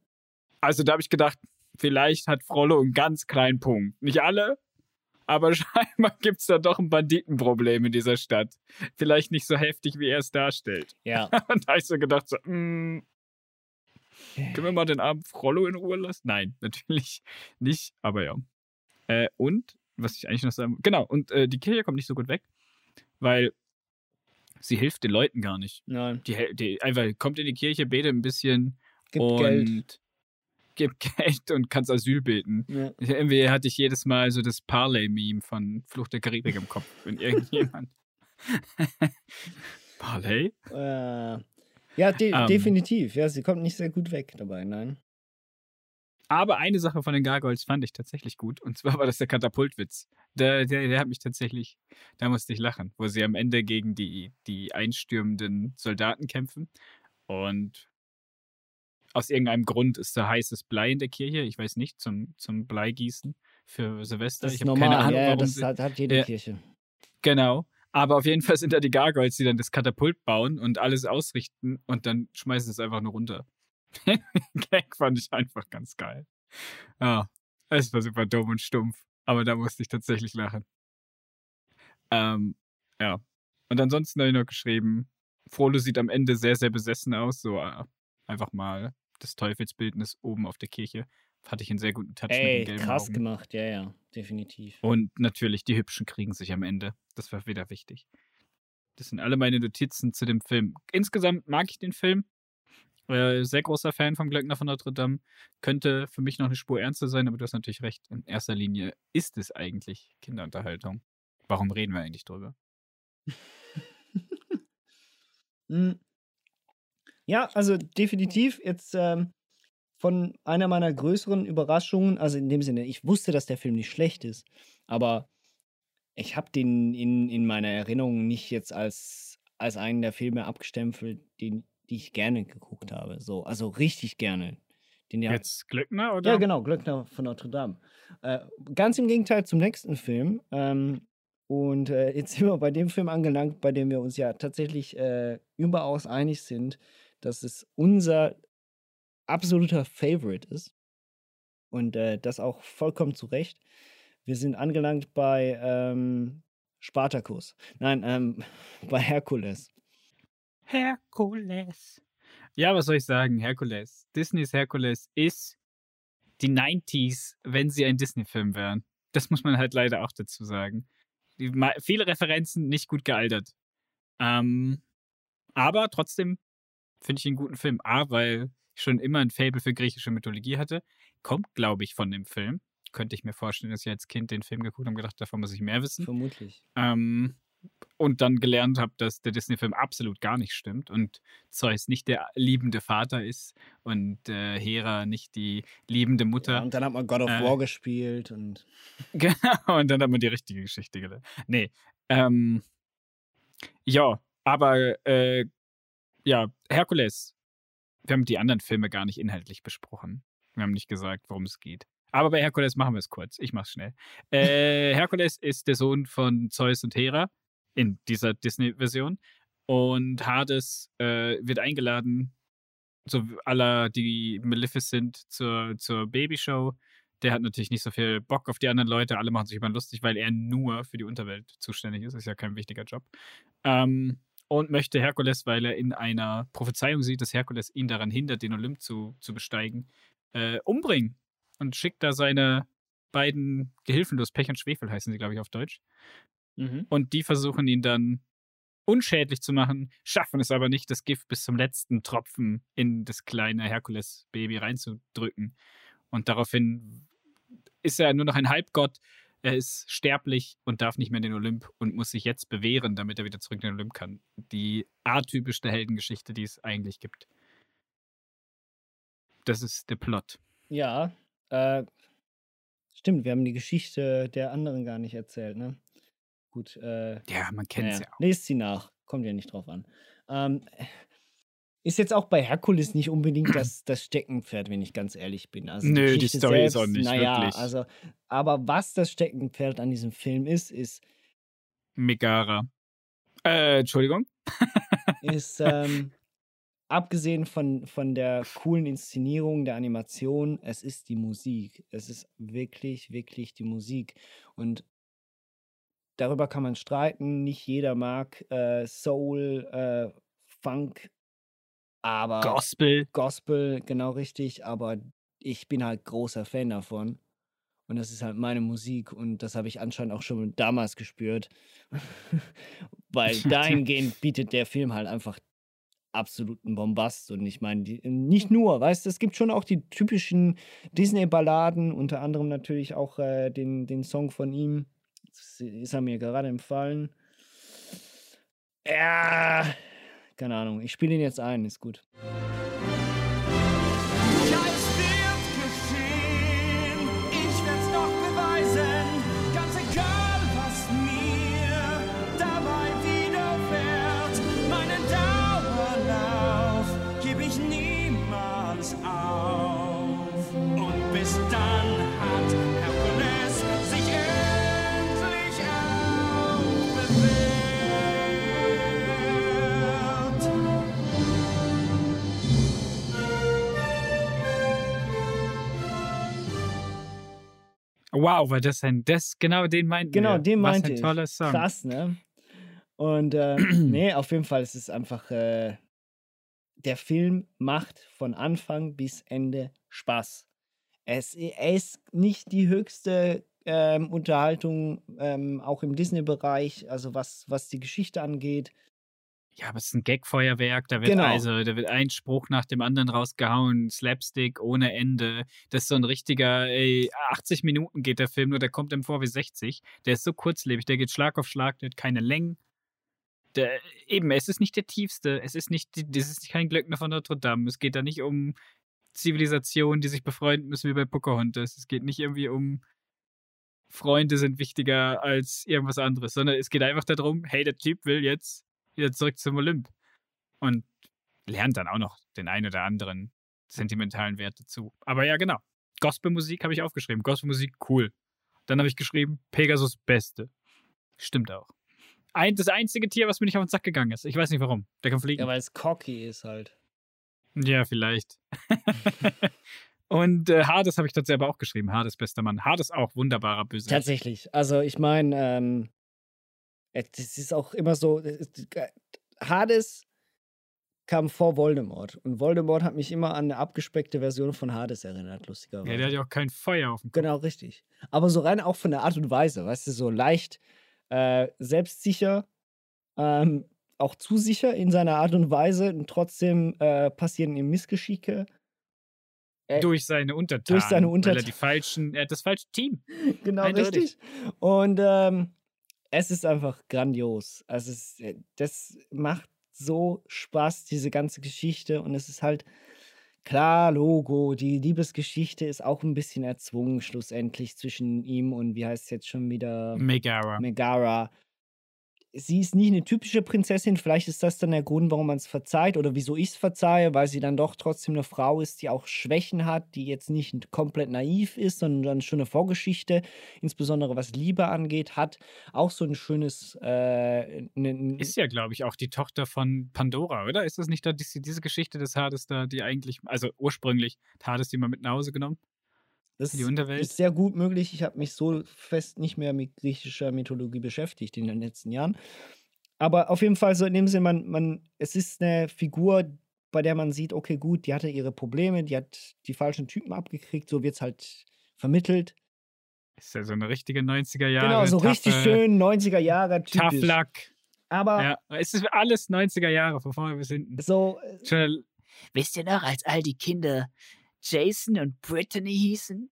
Also da habe ich gedacht, vielleicht hat Frollo einen ganz kleinen Punkt. Nicht alle, aber scheinbar gibt es da doch ein Banditenproblem in dieser Stadt. Vielleicht nicht so heftig, wie er es darstellt. Ja. Und da habe ich so gedacht, so, mm, können wir mal den armen Frollo in Ruhe lassen? Nein, natürlich nicht, aber ja. Äh, und, was ich eigentlich noch sagen genau, und äh, die Kirche kommt nicht so gut weg, weil sie hilft den Leuten gar nicht. Nein. Die, die einfach kommt in die Kirche, betet ein bisschen Gibt und Geld. Gibt Geld und kannst Asyl beten. Ja. Irgendwie hatte ich jedes Mal so das Parley-Meme von Flucht der Karibik im Kopf, wenn irgendjemand. Parley? Äh, ja, de Ähm. definitiv. Ja, sie kommt nicht sehr gut weg dabei, nein. Aber eine Sache von den Gargoyles fand ich tatsächlich gut. Und zwar war das der Katapultwitz. Der, der, der hat mich tatsächlich, da musste ich lachen, wo sie am Ende gegen die, die einstürmenden Soldaten kämpfen. Und aus irgendeinem Grund ist da heißes Blei in der Kirche. Ich weiß nicht, zum, zum Bleigießen für Silvester. Das ich ist habe normal. keine Ahnung, ja, warum das sie, hat, hat jede Ja. Kirche. Genau. Aber auf jeden Fall sind da die Gargoyles, die dann das Katapult bauen und alles ausrichten und dann schmeißen sie es einfach nur runter. Gag fand ich einfach ganz geil. Ja, es war super dumm und stumpf, aber da musste ich tatsächlich lachen. Ähm, ja. Und ansonsten habe ich noch geschrieben, Frollo sieht am Ende sehr, sehr besessen aus, so äh, einfach mal das Teufelsbildnis oben auf der Kirche. Hatte ich einen sehr guten Touch mit Ey, den gelben krass Augen. gemacht, ja, ja, definitiv. Und natürlich, die Hübschen kriegen sich am Ende. Das war wieder wichtig. Das sind alle meine Notizen zu dem Film. Insgesamt mag ich den Film. Äh, sehr großer Fan vom Glöckner von Notre Dame. Könnte für mich noch eine Spur ernster sein, aber du hast natürlich recht. In erster Linie ist es eigentlich Kinderunterhaltung. Warum reden wir eigentlich drüber? Mm. Ja, also definitiv jetzt ähm, von einer meiner größeren Überraschungen, also in dem Sinne, ich wusste, dass der Film nicht schlecht ist, aber ich habe den in, in meiner Erinnerung nicht jetzt als, als einen der Filme abgestempelt, den, die ich gerne geguckt habe. So, also richtig gerne. Den ja, Jetzt Glöckner oder? ja, genau, Glöckner von Notre Dame. Äh, ganz im Gegenteil zum nächsten Film. Ähm, und äh, jetzt sind wir bei dem Film angelangt, bei dem wir uns ja tatsächlich äh, überaus einig sind, dass es unser absoluter Favorite ist. Und äh, das auch vollkommen zu Recht. Wir sind angelangt bei ähm, Spartacus. Nein, ähm, bei Herkules. Herkules. Ja, was soll ich sagen? Herkules. Disneys Herkules ist die 90s, wenn sie ein Disney-Film wären. Das muss man halt leider auch dazu sagen. Die, viele Referenzen nicht gut gealtert. Ähm, aber trotzdem finde ich einen guten Film. A, weil ich schon immer ein Fable für griechische Mythologie hatte. Kommt, glaube ich, von dem Film. Könnte ich mir vorstellen, dass ich als Kind den Film geguckt habe und gedacht, davon muss ich mehr wissen. Vermutlich. Ähm, und dann gelernt habe, dass der Disney-Film absolut gar nicht stimmt und Zeus nicht der liebende Vater ist und äh, Hera nicht die liebende Ja, Mutter. und dann hat man God of Äh. War gespielt und Genau, und dann hat man die richtige Geschichte gelernt. Nee, ähm, ja, aber äh, ja, Herkules. Wir haben die anderen Filme gar nicht inhaltlich besprochen. Wir haben nicht gesagt, worum es geht. Aber bei Herkules machen wir es kurz. Ich mach's schnell. Äh, Herkules ist der Sohn von Zeus und Hera in dieser Disney-Version. Und Hades äh, wird eingeladen so aller die Maleficent zur, zur Babyshow. Der hat natürlich nicht so viel Bock auf die anderen Leute. Alle machen sich ihn lustig, weil er nur für die Unterwelt zuständig ist. Ist ja kein wichtiger Job. Ähm, und möchte Herkules, weil er in einer Prophezeiung sieht, dass Herkules ihn daran hindert, den Olymp zu, zu besteigen, äh, umbringen. Und schickt da seine beiden Gehilfen los. Pech und Schwefel heißen sie, glaube ich, auf Deutsch. Mhm. Und die versuchen ihn dann unschädlich zu machen, schaffen es aber nicht, das Gift bis zum letzten Tropfen in das kleine Herkules-Baby reinzudrücken. Und daraufhin ist er nur noch ein Halbgott. Er ist sterblich und darf nicht mehr in den Olymp und muss sich jetzt bewähren, damit er wieder zurück in den Olymp kann. Die atypischste Heldengeschichte, die es eigentlich gibt. Das ist der Plot. Ja, äh, stimmt, wir haben die Geschichte der anderen gar nicht erzählt, ne? Gut, äh, Ja, man kennt es naja, ja auch. lest sie nach, kommt ja nicht drauf an. Ähm, ist jetzt auch bei Herkules nicht unbedingt das, das Steckenpferd, wenn ich ganz ehrlich bin. Also Nö, die Geschichte Story ist auch selbst, nicht naja, wirklich. Also, aber was das Steckenpferd an diesem Film ist, ist, Megara. Äh, Entschuldigung. ist ähm, abgesehen von, von der coolen Inszenierung, der Animation, es ist die Musik. Es ist wirklich, wirklich die Musik. Und darüber kann man streiten. Nicht jeder mag äh, Soul, äh, Funk, aber Gospel. Gospel, genau richtig. Aber ich bin halt großer Fan davon. Und das ist halt meine Musik und das habe ich anscheinend auch schon damals gespürt. Weil dahingehend bietet der Film halt einfach absoluten Bombast. Und ich meine, die- nicht nur, weißt du, es gibt schon auch die typischen Disney-Balladen, unter anderem natürlich auch äh, den, den Song von ihm. Das ist er mir gerade empfallen. Ja, keine Ahnung. Ich spiele ihn jetzt ein, ist gut. Niemals auf. Und bis dann Wow, war das ein, das, genau den meinten Genau, wir. den Was meinte ein ich. toller Song. Krass, ne? Und äh, nee, auf jeden Fall ist es einfach, äh, der Film macht von Anfang bis Ende Spaß. Es, ist nicht die höchste ähm, Unterhaltung, ähm, auch im Disney-Bereich, also was, was die Geschichte angeht. Ja, aber es ist ein Gag-Feuerwerk. Da wird Genau. also, da wird ein Spruch nach dem anderen rausgehauen, Slapstick ohne Ende. Das ist so ein richtiger, ey, 80 Minuten geht der Film, nur der kommt im vor wie 60. Der ist so kurzlebig, der geht Schlag auf Schlag, der hat keine Längen. Der, eben, es ist nicht der tiefste, es ist nicht, das ist kein Glöckner von Notre Dame. Es geht da nicht um Zivilisationen, die sich befreunden müssen wie bei Pocahontas. Es geht nicht irgendwie um Freunde sind wichtiger als irgendwas anderes, sondern es geht einfach darum, hey, der Typ will jetzt wieder zurück zum Olymp und lernt dann auch noch den einen oder anderen sentimentalen Wert dazu. Aber ja, genau. Gospelmusik habe ich aufgeschrieben. Gospelmusik, cool. Dann habe ich geschrieben, Pegasus, Beste. Stimmt auch. Ein, das einzige Tier, was mir nicht auf den Sack gegangen ist. Ich weiß nicht warum. Der kann fliegen. Ja, weil es cocky ist halt. Ja, vielleicht. Und äh, Hades habe ich dort selber auch geschrieben. Hades, bester Mann. Hades auch, wunderbarer Böse. Tatsächlich. Also ich meine, ähm, es ist auch immer so, es ist- Hades kam vor Voldemort. Und Voldemort hat mich immer an eine abgespeckte Version von Hades erinnert, lustigerweise. Ja, der hat ja auch kein Feuer auf dem Kopf. Genau, richtig. Aber so rein auch von der Art und Weise, weißt du, so leicht äh, selbstsicher, ähm, auch zu sicher in seiner Art und Weise und trotzdem äh, passieren ihm Missgeschicke. Äh, Durch seine Untertanen. durch seine Weil er Untertanen. die falschen, er hat das falsche Team. genau, Eindeutig. richtig. Und ähm, es ist einfach grandios. Also es, äh, das macht so Spaß, diese ganze Geschichte. Und es ist halt, klar, Logo, die Liebesgeschichte ist auch ein bisschen erzwungen, schlussendlich zwischen ihm und wie heißt es jetzt schon wieder? Megara. Megara. Sie ist nicht eine typische Prinzessin. Vielleicht ist das dann der Grund, warum man es verzeiht oder wieso ich es verzeihe, weil sie dann doch trotzdem eine Frau ist, die auch Schwächen hat, die jetzt nicht komplett naiv ist, sondern schon eine Vorgeschichte, insbesondere was Liebe angeht, hat. Auch so ein schönes. Äh, ne, Ist ja, glaube ich, auch die Tochter von Pandora, oder? Ist das nicht da diese, diese Geschichte des Hades da, die eigentlich, also ursprünglich Hades, die man mit nach Hause genommen? Das Die Unterwelt? ist sehr gut möglich. Ich habe mich so fest nicht mehr mit griechischer Mythologie beschäftigt in den letzten Jahren. Aber auf jeden Fall so in dem Sinne, man, man, es ist eine Figur, bei der man sieht, okay, gut, die hatte ihre Probleme, die hat die falschen Typen abgekriegt, so wird es halt vermittelt. Ist ja so eine richtige 90er Jahre. genau, so richtig taffe- schön 90er Jahre Tough typisch. Luck. Aber Ja, es ist alles 90er Jahre, von vorne bis hinten. so, äh, Wisst ihr noch, als all die Kinder Jason und Brittany hießen?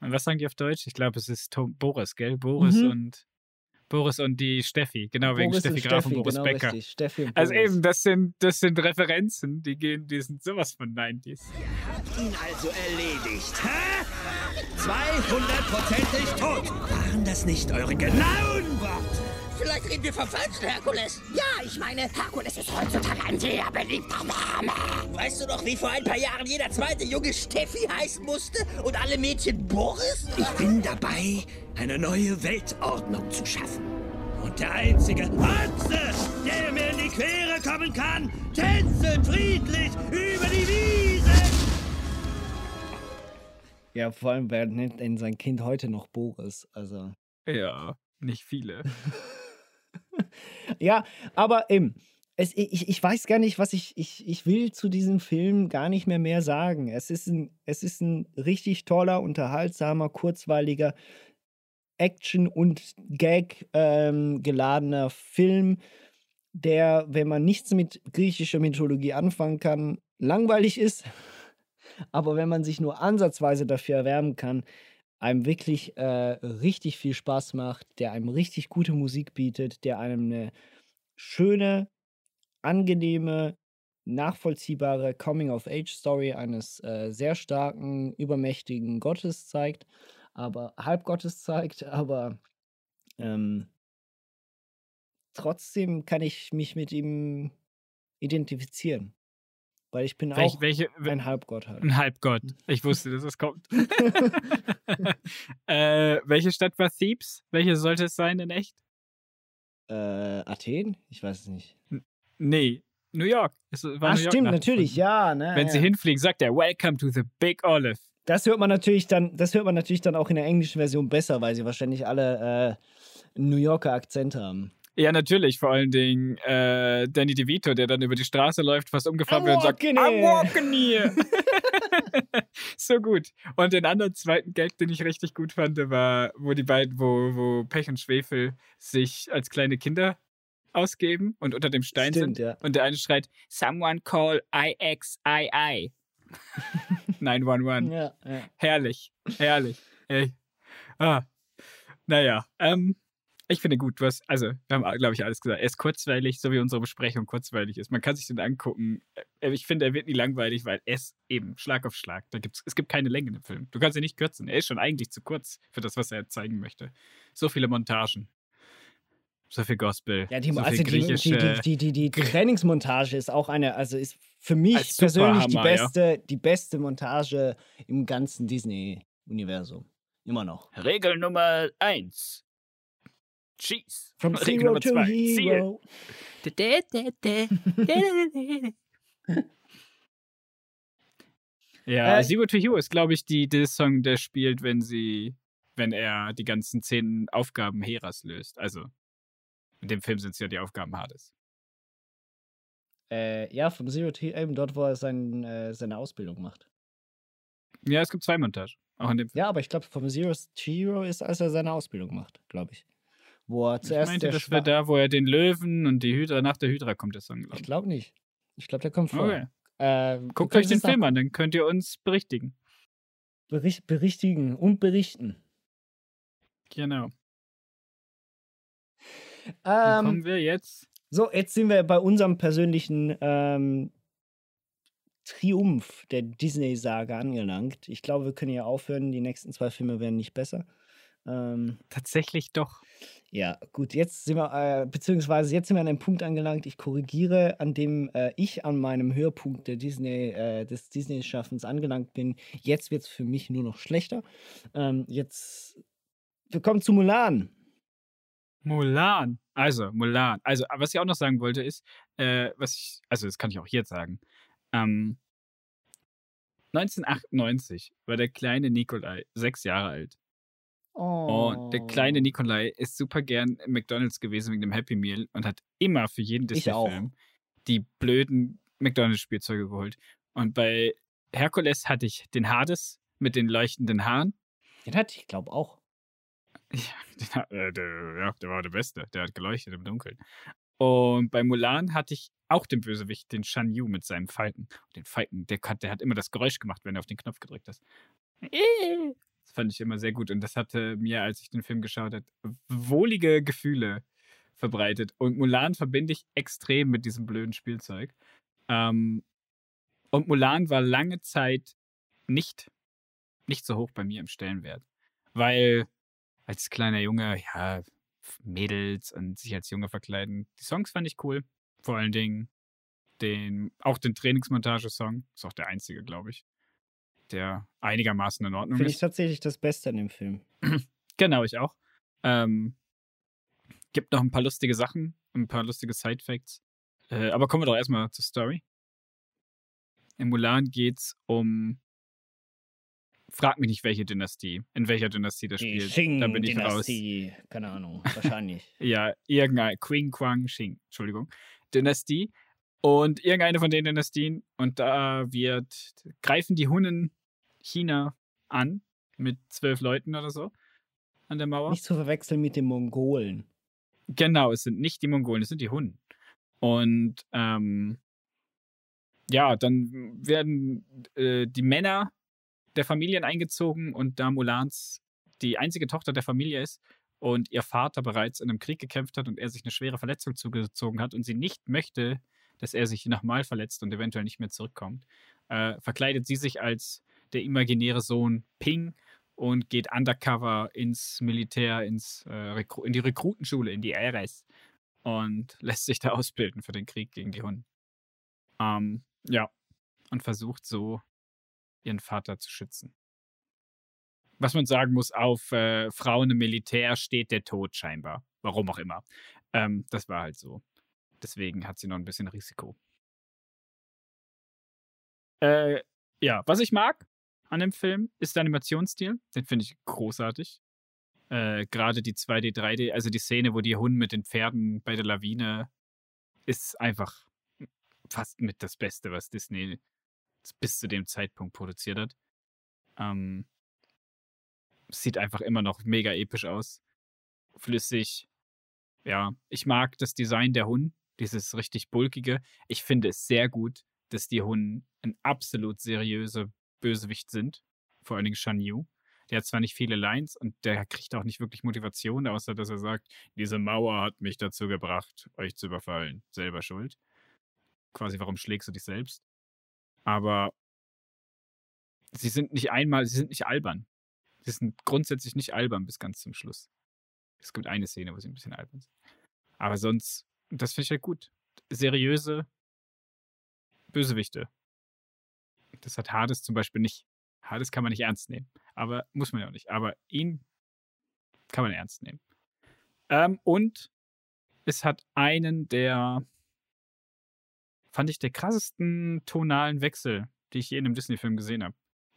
was sagen die auf Deutsch? Ich glaube, es ist Tom, Boris, gell? Boris Mhm. und Boris und die Steffi. Genau, wegen Boris und Steffi Graf und Steffi, Boris genau Becker. richtig. Steffi und Also Boris. eben, das sind, das sind Referenzen, die gehen, die sind sowas von 90s. ihn also erledigt. Hä? 200%ig tot. Waren das nicht eure genauen? Vielleicht reden wir vom falschen Herkules. Ja, ich meine, Herkules ist heutzutage ein sehr beliebter Name. Weißt du noch, wie vor ein paar Jahren jeder zweite Junge Steffi heißen musste und alle Mädchen Boris? Ich bin dabei, eine neue Weltordnung zu schaffen. Und der einzige Atze, der mir in die Quere kommen kann, tänzelt friedlich über die Wiese. ja, vor allem, wer nennt denn sein Kind heute noch Boris? Also. Ja, nicht viele. Ja, aber eben, es, ich, ich weiß gar nicht, was ich, ich, ich will zu diesem Film gar nicht mehr mehr sagen. Es ist ein, es ist ein richtig toller, unterhaltsamer, kurzweiliger Action- und Gag ähm, Film, der, wenn man nichts mit griechischer Mythologie anfangen kann, langweilig ist. Aber wenn man sich nur ansatzweise dafür erwärmen kann, einem wirklich äh, richtig viel Spaß macht, der einem richtig gute Musik bietet, der einem eine schöne, angenehme, nachvollziehbare Coming-of-Age-Story eines äh, sehr starken, übermächtigen Gottes zeigt, aber Halbgottes zeigt, aber ähm, trotzdem kann ich mich mit ihm identifizieren. Weil ich bin Welch, auch welche, ein Halbgott halt. ein Halbgott. Ich wusste, dass es kommt. äh, welche Stadt war Thebes? Welche sollte es sein in echt? Äh, Athen? Ich weiß es nicht. Nee, New York. Es war Ah, New York stimmt, natürlich, ja. Ne, Wenn ja. sie hinfliegen, sagt er, Welcome to the Big Olive. Das hört man natürlich dann, das hört man natürlich dann auch in der englischen Version besser, weil sie wahrscheinlich alle äh, New Yorker Akzent haben. Ja, natürlich. Vor allen Dingen äh, Danny DeVito, der dann über die Straße läuft, fast umgefahren wird und sagt, walking I'm here." walking here. so gut. Und den anderen zweiten Gag, den ich richtig gut fand, war, wo die beiden, wo, wo Pech und Schwefel sich als kleine Kinder ausgeben und unter dem Stein Stimmt, sind. ja. Und der eine schreit, Someone call IXII. 911. Ja, ja. Herrlich, herrlich. Ey. Ah. Naja, ähm, ich finde gut, du hast, also, wir haben, glaube ich, alles gesagt. Er ist kurzweilig, so wie unsere Besprechung kurzweilig ist. Man kann sich den angucken. Äh, Ich finde, er wird nie langweilig, weil er ist eben Schlag auf Schlag. Da gibt's, es gibt keine Länge im Film. Du kannst ihn nicht kürzen. Er ist schon eigentlich zu kurz für das, was er zeigen möchte. So viele Montagen. So viel Gospel. Ja, die, so also viel die, die, die, die, die Trainingsmontage ist auch eine, also ist für mich persönlich die Superhammer, ja. beste, die beste Montage im ganzen Disney-Universum. Immer noch. Regel Nummer eins. Cheese. From Regel Zero Nummer to zwei. Ziel. Hero. Ja, Äh, Zero to Hero ist, glaube ich, die, der Song, der spielt, wenn sie, wenn er die ganzen zehn Aufgaben Heras löst. Also, in dem Film sind es ja die Aufgaben Hades. Äh, ja, vom Zero to Hero, eben dort, wo er sein, äh, seine Ausbildung macht. Ja, es gibt zwei Montagen. Auch in dem Film. Ja, aber ich glaube, vom Zero to Hero ist, als er seine Ausbildung macht, glaube ich. Wo er ich zuerst meinte, der das wäre da, wo er den Löwen und die Hydra, nach der Hydra kommt der Song, glaube Ich ich. glaube nicht. Ich glaube, der kommt vor. Okay. Äh, Guckt euch den Film an, dann könnt ihr uns berichtigen. Bericht, berichtigen und berichten. Genau. Dann Ähm, kommen wir jetzt. so, jetzt sind wir bei unserem persönlichen ähm, Triumph der Disney-Saga angelangt. Ich glaube, wir können hier aufhören. Die nächsten zwei Filme werden nicht besser. Ähm, Tatsächlich doch. ja, gut, jetzt sind wir, äh, beziehungsweise jetzt sind wir an einem Punkt angelangt, ich korrigiere, an dem äh, ich an meinem Höhepunkt der Disney, äh, des Disney-Schaffens angelangt bin. Jetzt wird es für mich nur noch schlechter. Ähm, jetzt, wir kommen zu Mulan. Mulan. Also, Mulan. Also, was ich auch noch sagen wollte, ist, äh, was ich, also, das kann ich auch jetzt sagen. Ähm, 1998 war der kleine Nikolai sechs Jahre alt. Oh. Und der kleine Nikolai ist super gern im McDonalds gewesen wegen dem Happy Meal und hat immer für jeden. Disney-Film die blöden McDonalds-Spielzeuge geholt. Und bei Herkules hatte ich den Hades mit den leuchtenden Haaren. Den hatte ich, glaube auch. Ja, ha- äh, der, ja, der war der Beste. Der hat geleuchtet im Dunkeln. Und bei Mulan hatte ich auch den Bösewicht, den Shan Yu mit seinem Falken. Den Falken, der hat, der hat immer das Geräusch gemacht, wenn er auf den Knopf gedrückt hat. Fand ich immer sehr gut. Und das hatte mir, als ich den Film geschaut habe, wohlige Gefühle verbreitet. Und Mulan verbinde ich extrem mit diesem blöden Spielzeug. Ähm, und Mulan war lange Zeit nicht, nicht so hoch bei mir im Stellenwert. Weil als kleiner Junge, ja, Mädels und sich als Junge verkleiden. Die Songs fand ich cool. Vor allen Dingen den, auch den Trainingsmontage-Song. Ist auch der einzige, glaube ich, der einigermaßen in Ordnung Finde ich ist. tatsächlich das Beste an dem Film. Genau, ich auch. Ähm, gibt noch ein paar lustige Sachen, ein paar lustige Side-Facts. Äh, aber kommen wir doch erstmal zur Story. In Mulan geht's um. Frag mich nicht, welche Dynastie. In welcher Dynastie das spielt. Da bin ich raus. Shing-Dynastie. Keine Ahnung, wahrscheinlich. Ja, irgendeine Queen Quang Shing, Entschuldigung, Dynastie. Und irgendeine von den Dynastien. Und da wird, greifen die Hunnen China an mit zwölf Leuten oder so an der Mauer. Nicht zu verwechseln mit den Mongolen. Genau, es sind nicht die Mongolen, es sind die Hunnen. Und ähm, ja, dann werden äh, die Männer der Familien eingezogen und da Mulans die einzige Tochter der Familie ist und ihr Vater bereits in einem Krieg gekämpft hat und er sich eine schwere Verletzung zugezogen hat und sie nicht möchte, dass er sich nochmal verletzt und eventuell nicht mehr zurückkommt, äh, verkleidet sie sich als der imaginäre Sohn Ping und geht undercover ins Militär, ins, äh, in die Rekrutenschule, in die RS und lässt sich da ausbilden für den Krieg gegen die Hunden. Ähm, ja, und versucht so ihren Vater zu schützen. Was man sagen muss, auf äh, Frauen im Militär steht der Tod scheinbar. Warum auch immer. Ähm, das war halt so. Deswegen hat sie noch ein bisschen Risiko. Äh, ja, was ich mag an dem Film ist der Animationsstil. Den finde ich großartig. Äh, Gerade die 2D, 3D, also die Szene, wo die Hunde mit den Pferden bei der Lawine ist einfach fast mit das Beste, was Disney bis zu dem Zeitpunkt produziert hat. Ähm, sieht einfach immer noch mega episch aus. Flüssig. Ja, ich mag das Design der Hunden, dieses richtig bulkige. Ich finde es sehr gut, dass die Hunden ein absolut seriöser Bösewicht sind. Vor allen Dingen Shan Yu. Der hat zwar nicht viele Lines und der kriegt auch nicht wirklich Motivation, außer dass er sagt, diese Mauer hat mich dazu gebracht, euch zu überfallen. Selber schuld. Quasi, warum schlägst du dich selbst? Aber sie sind nicht einmal, sie sind nicht albern. Sie sind grundsätzlich nicht albern bis ganz zum Schluss. Es gibt eine Szene, wo sie ein bisschen albern sind. Aber sonst, das finde ich halt gut. Seriöse Bösewichte. Das hat Hades zum Beispiel nicht. Hades kann man nicht ernst nehmen. Aber muss man ja auch nicht. Aber ihn kann man ernst nehmen. Ähm, und es hat einen der, fand ich, der krassesten tonalen Wechsel, die ich je in einem Disney-Film gesehen habe.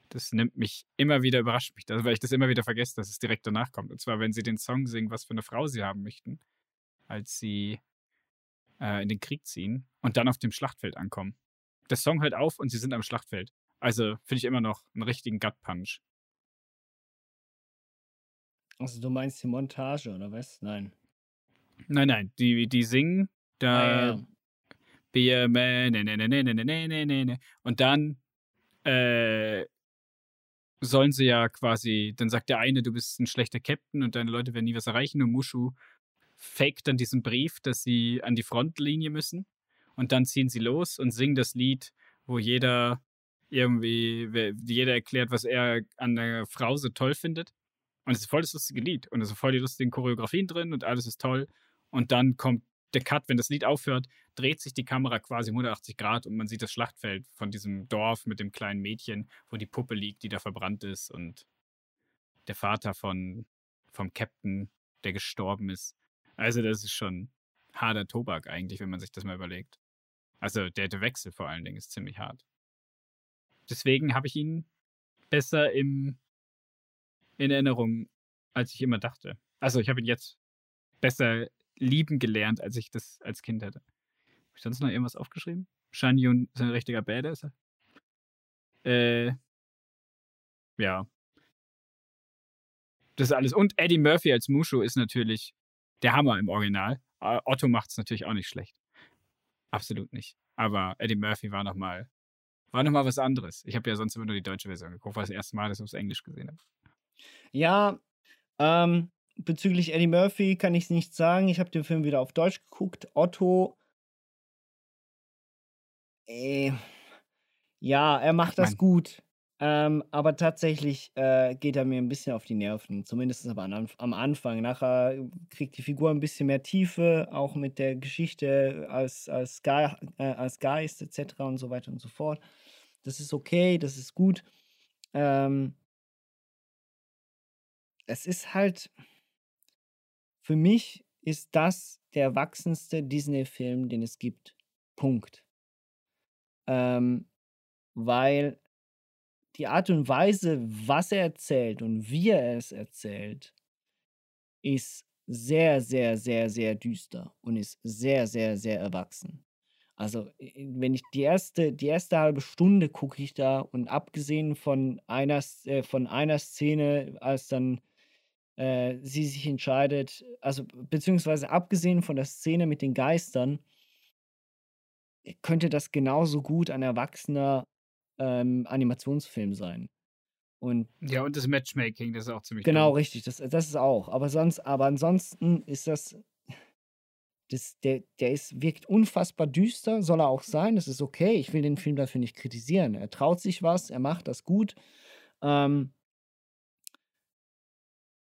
Das nimmt mich immer wieder, überrascht mich, weil ich das immer wieder vergesse, dass es direkt danach kommt. Und zwar, wenn sie den Song singen, was für eine Frau sie haben möchten, als sie äh, in den Krieg ziehen und dann auf dem Schlachtfeld ankommen. Der Song hört auf und sie sind am Schlachtfeld. Also finde ich immer noch einen richtigen Gut-Punch. Also du meinst die Montage, oder was? Nein. Nein, nein, die, die singen da. Ah, ja. Man, ne, ne, ne, ne, ne, ne, ne, ne, ne. Und dann äh, sollen sie ja quasi, dann sagt der eine, du bist ein schlechter Captain und deine Leute werden nie was erreichen und Mushu faked dann diesen Brief, dass sie an die Frontlinie müssen und dann ziehen sie los und singen das Lied, wo jeder irgendwie, jeder erklärt, was er an der Frau so toll findet Und es ist voll das lustige Lied. Und es sind voll die lustigen Choreografien drin und alles ist toll. Und dann kommt der Cut, wenn das Lied aufhört, dreht sich die Kamera quasi um 180 Grad und man sieht das Schlachtfeld von diesem Dorf mit dem kleinen Mädchen, wo die Puppe liegt, die da verbrannt ist und der Vater von, vom Captain, der gestorben ist. Also das ist schon harter Tobak eigentlich, wenn man sich das mal überlegt. Also der, der Wechsel vor allen Dingen ist ziemlich hart. Deswegen habe ich ihn besser im, in Erinnerung, als ich immer dachte. Also ich habe ihn jetzt besser lieben gelernt, als ich das als Kind hätte. Habe ich sonst noch irgendwas aufgeschrieben? Shan Yun ist ein richtiger Badass. Äh, ja. Das ist alles. Und Eddie Murphy als Mushu ist natürlich der Hammer im Original. Äh, Otto macht es natürlich auch nicht schlecht. Absolut nicht. Aber Eddie Murphy war nochmal war noch mal was anderes. Ich habe ja sonst immer nur die deutsche Version geguckt, war das erste Mal, dass ich es Englisch gesehen habe. Ja, ähm, bezüglich Eddie Murphy kann ich es nicht sagen. Ich habe den Film wieder auf Deutsch geguckt. Otto. Äh, ja, er macht das Mein- gut. Ähm, aber tatsächlich äh, geht er mir ein bisschen auf die Nerven. Zumindest am, am Anfang. Nachher kriegt die Figur ein bisschen mehr Tiefe, auch mit der Geschichte als, als, Ge äh, als Geist etc. und so weiter und so fort. Das ist okay, das ist gut. Ähm, es ist halt, für mich ist das der erwachsenste Disney-Film, den es gibt. Punkt. Ähm, weil die Art und Weise, was er erzählt und wie er es erzählt, ist sehr, sehr, sehr, sehr düster und ist sehr, sehr, sehr erwachsen. Also, wenn ich die erste, die erste halbe Stunde gucke ich da und abgesehen von einer, äh, von einer Szene, als dann äh, sie sich entscheidet, also beziehungsweise abgesehen von der Szene mit den Geistern, könnte das genauso gut ein erwachsener ähm, Animationsfilm sein. Und Ja, und das Matchmaking, das ist auch ziemlich Genau, dumm. richtig. Das, das ist auch. Aber sonst, aber ansonsten ist das, das der, der ist, wirkt unfassbar düster, soll er auch sein. Das ist okay. Ich will den Film dafür nicht kritisieren. Er traut sich was, er macht das gut. Ähm,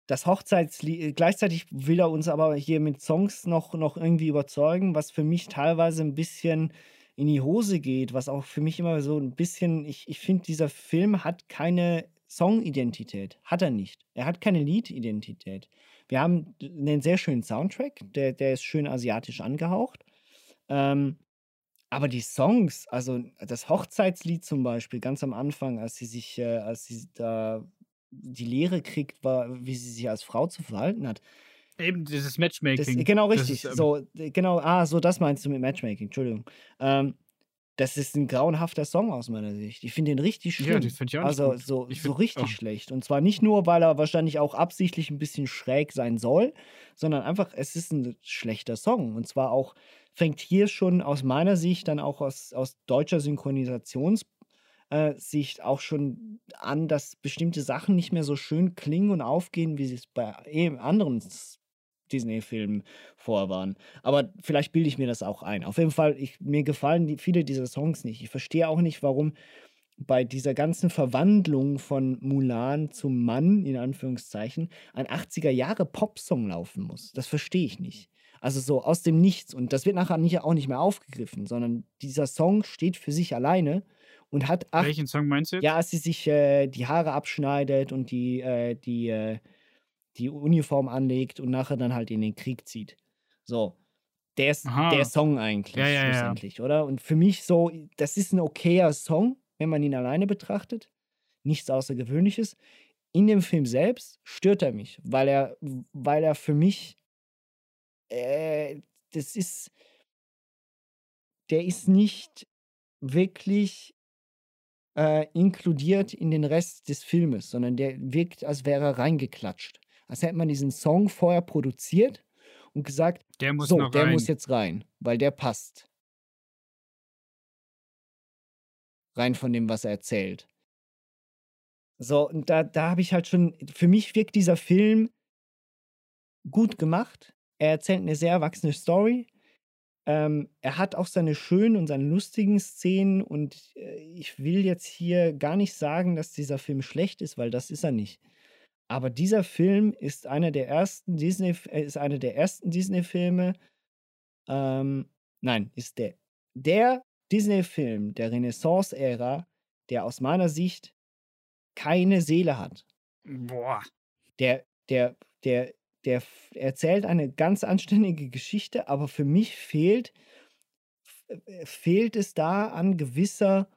das Hochzeitslied, gleichzeitig will er uns aber hier mit Songs noch, noch irgendwie überzeugen, was für mich teilweise ein bisschen in die Hose geht, was auch für mich immer so ein bisschen, ich, ich finde, dieser Film hat keine Songidentität. Hat er nicht. Er hat keine Liedidentität. Wir haben einen sehr schönen Soundtrack, der, der ist schön asiatisch angehaucht. Ähm, aber die Songs, also das Hochzeitslied zum Beispiel, ganz am Anfang, als sie sich, äh, als sie da die Lehre kriegt, war, wie sie sich als Frau zu verhalten hat. Eben dieses Das, Matchmaking. genau das richtig. ist, ähm, so, genau, ah, so das meinst du mit Matchmaking, Entschuldigung. Ähm, das ist ein grauenhafter Song aus meiner Sicht. Ich finde den richtig Ja, schlimm. den find ich auch also gut. so, Ich so find- richtig oh. schlecht. Und zwar nicht nur, weil er wahrscheinlich auch absichtlich ein bisschen schräg sein soll, sondern einfach, es ist ein schlechter Song. Und zwar auch, fängt hier schon aus meiner Sicht, dann auch aus, aus deutscher Synchronisations- äh, Sicht auch schon an, dass bestimmte Sachen nicht mehr so schön klingen und aufgehen, wie sie es bei anderen Disney-Filmen vorher waren. Aber vielleicht bilde ich mir das auch ein. Auf jeden Fall, ich, mir gefallen die, viele dieser Songs nicht. Ich verstehe auch nicht, warum bei dieser ganzen Verwandlung von Mulan zum Mann, in Anführungszeichen, ein 80er-Jahre-Pop-Song laufen muss. Das verstehe ich nicht. Also so aus dem Nichts. Und das wird nachher nicht, auch nicht mehr aufgegriffen, sondern dieser Song steht für sich alleine und hat acht, Welchen Song meinst du jetzt? ja, als sie sich äh, die Haare abschneidet und die, äh, die, äh, die Uniform anlegt und nachher dann halt in den Krieg zieht. So. Der ist Aha. der Song eigentlich, Ja, ja, ja. schlussendlich, oder? Und für mich so, das ist ein okayer Song, wenn man ihn alleine betrachtet. Nichts Außergewöhnliches. In dem Film selbst stört er mich, weil er, weil er für mich, äh, das ist, der ist nicht wirklich äh, inkludiert in den Rest des Filmes, sondern der wirkt, als wäre er reingeklatscht. Als hätte man diesen Song vorher produziert und gesagt, Der muss so, der muss jetzt rein, weil der passt. Rein von dem, was er erzählt. So, und da, da habe ich halt schon, für mich wirkt dieser Film gut gemacht. Er erzählt eine sehr erwachsene Story. Ähm, er hat auch seine schönen und seine lustigen Szenen und äh, ich will jetzt hier gar nicht sagen, dass dieser Film schlecht ist, weil das ist er nicht. Aber dieser Film ist einer der ersten Disney, äh, ist einer der ersten Disney-Filme. Ähm, nein, ist der, der Disney-Film der Renaissance-Ära, der aus meiner Sicht keine Seele hat. Boah. Der, der, der, der erzählt eine ganz anständige Geschichte, aber für mich fehlt, äh, fehlt es da an gewisser,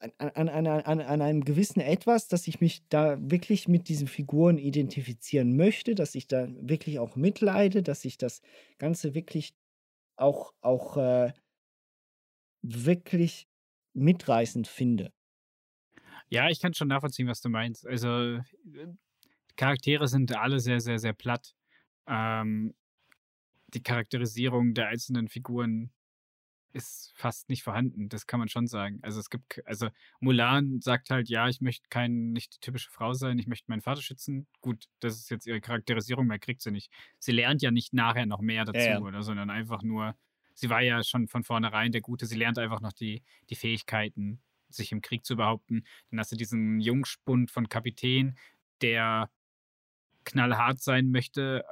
an, an, an, an, einem gewissen Etwas, dass ich mich da wirklich mit diesen Figuren identifizieren möchte, dass ich da wirklich auch mitleide, dass ich das Ganze wirklich auch, auch äh, wirklich mitreißend finde. Ja, ich kann schon nachvollziehen, was du meinst. Also, äh, Charaktere sind alle sehr, sehr, sehr platt. Ähm, die Charakterisierung der einzelnen Figuren ist fast nicht vorhanden. Das kann man schon sagen. Also es gibt, also Mulan sagt halt, ja, ich möchte kein, nicht die typische Frau sein, ich möchte meinen Vater schützen. Gut, das ist jetzt ihre Charakterisierung, mehr kriegt sie nicht. Sie lernt ja nicht nachher noch mehr dazu, ja. oder, sondern einfach nur, sie war ja schon von vornherein der Gute, sie lernt einfach noch die, die Fähigkeiten, sich im Krieg zu behaupten. Dann hast du diesen Jungspund von Kapitän, der knallhart sein möchte.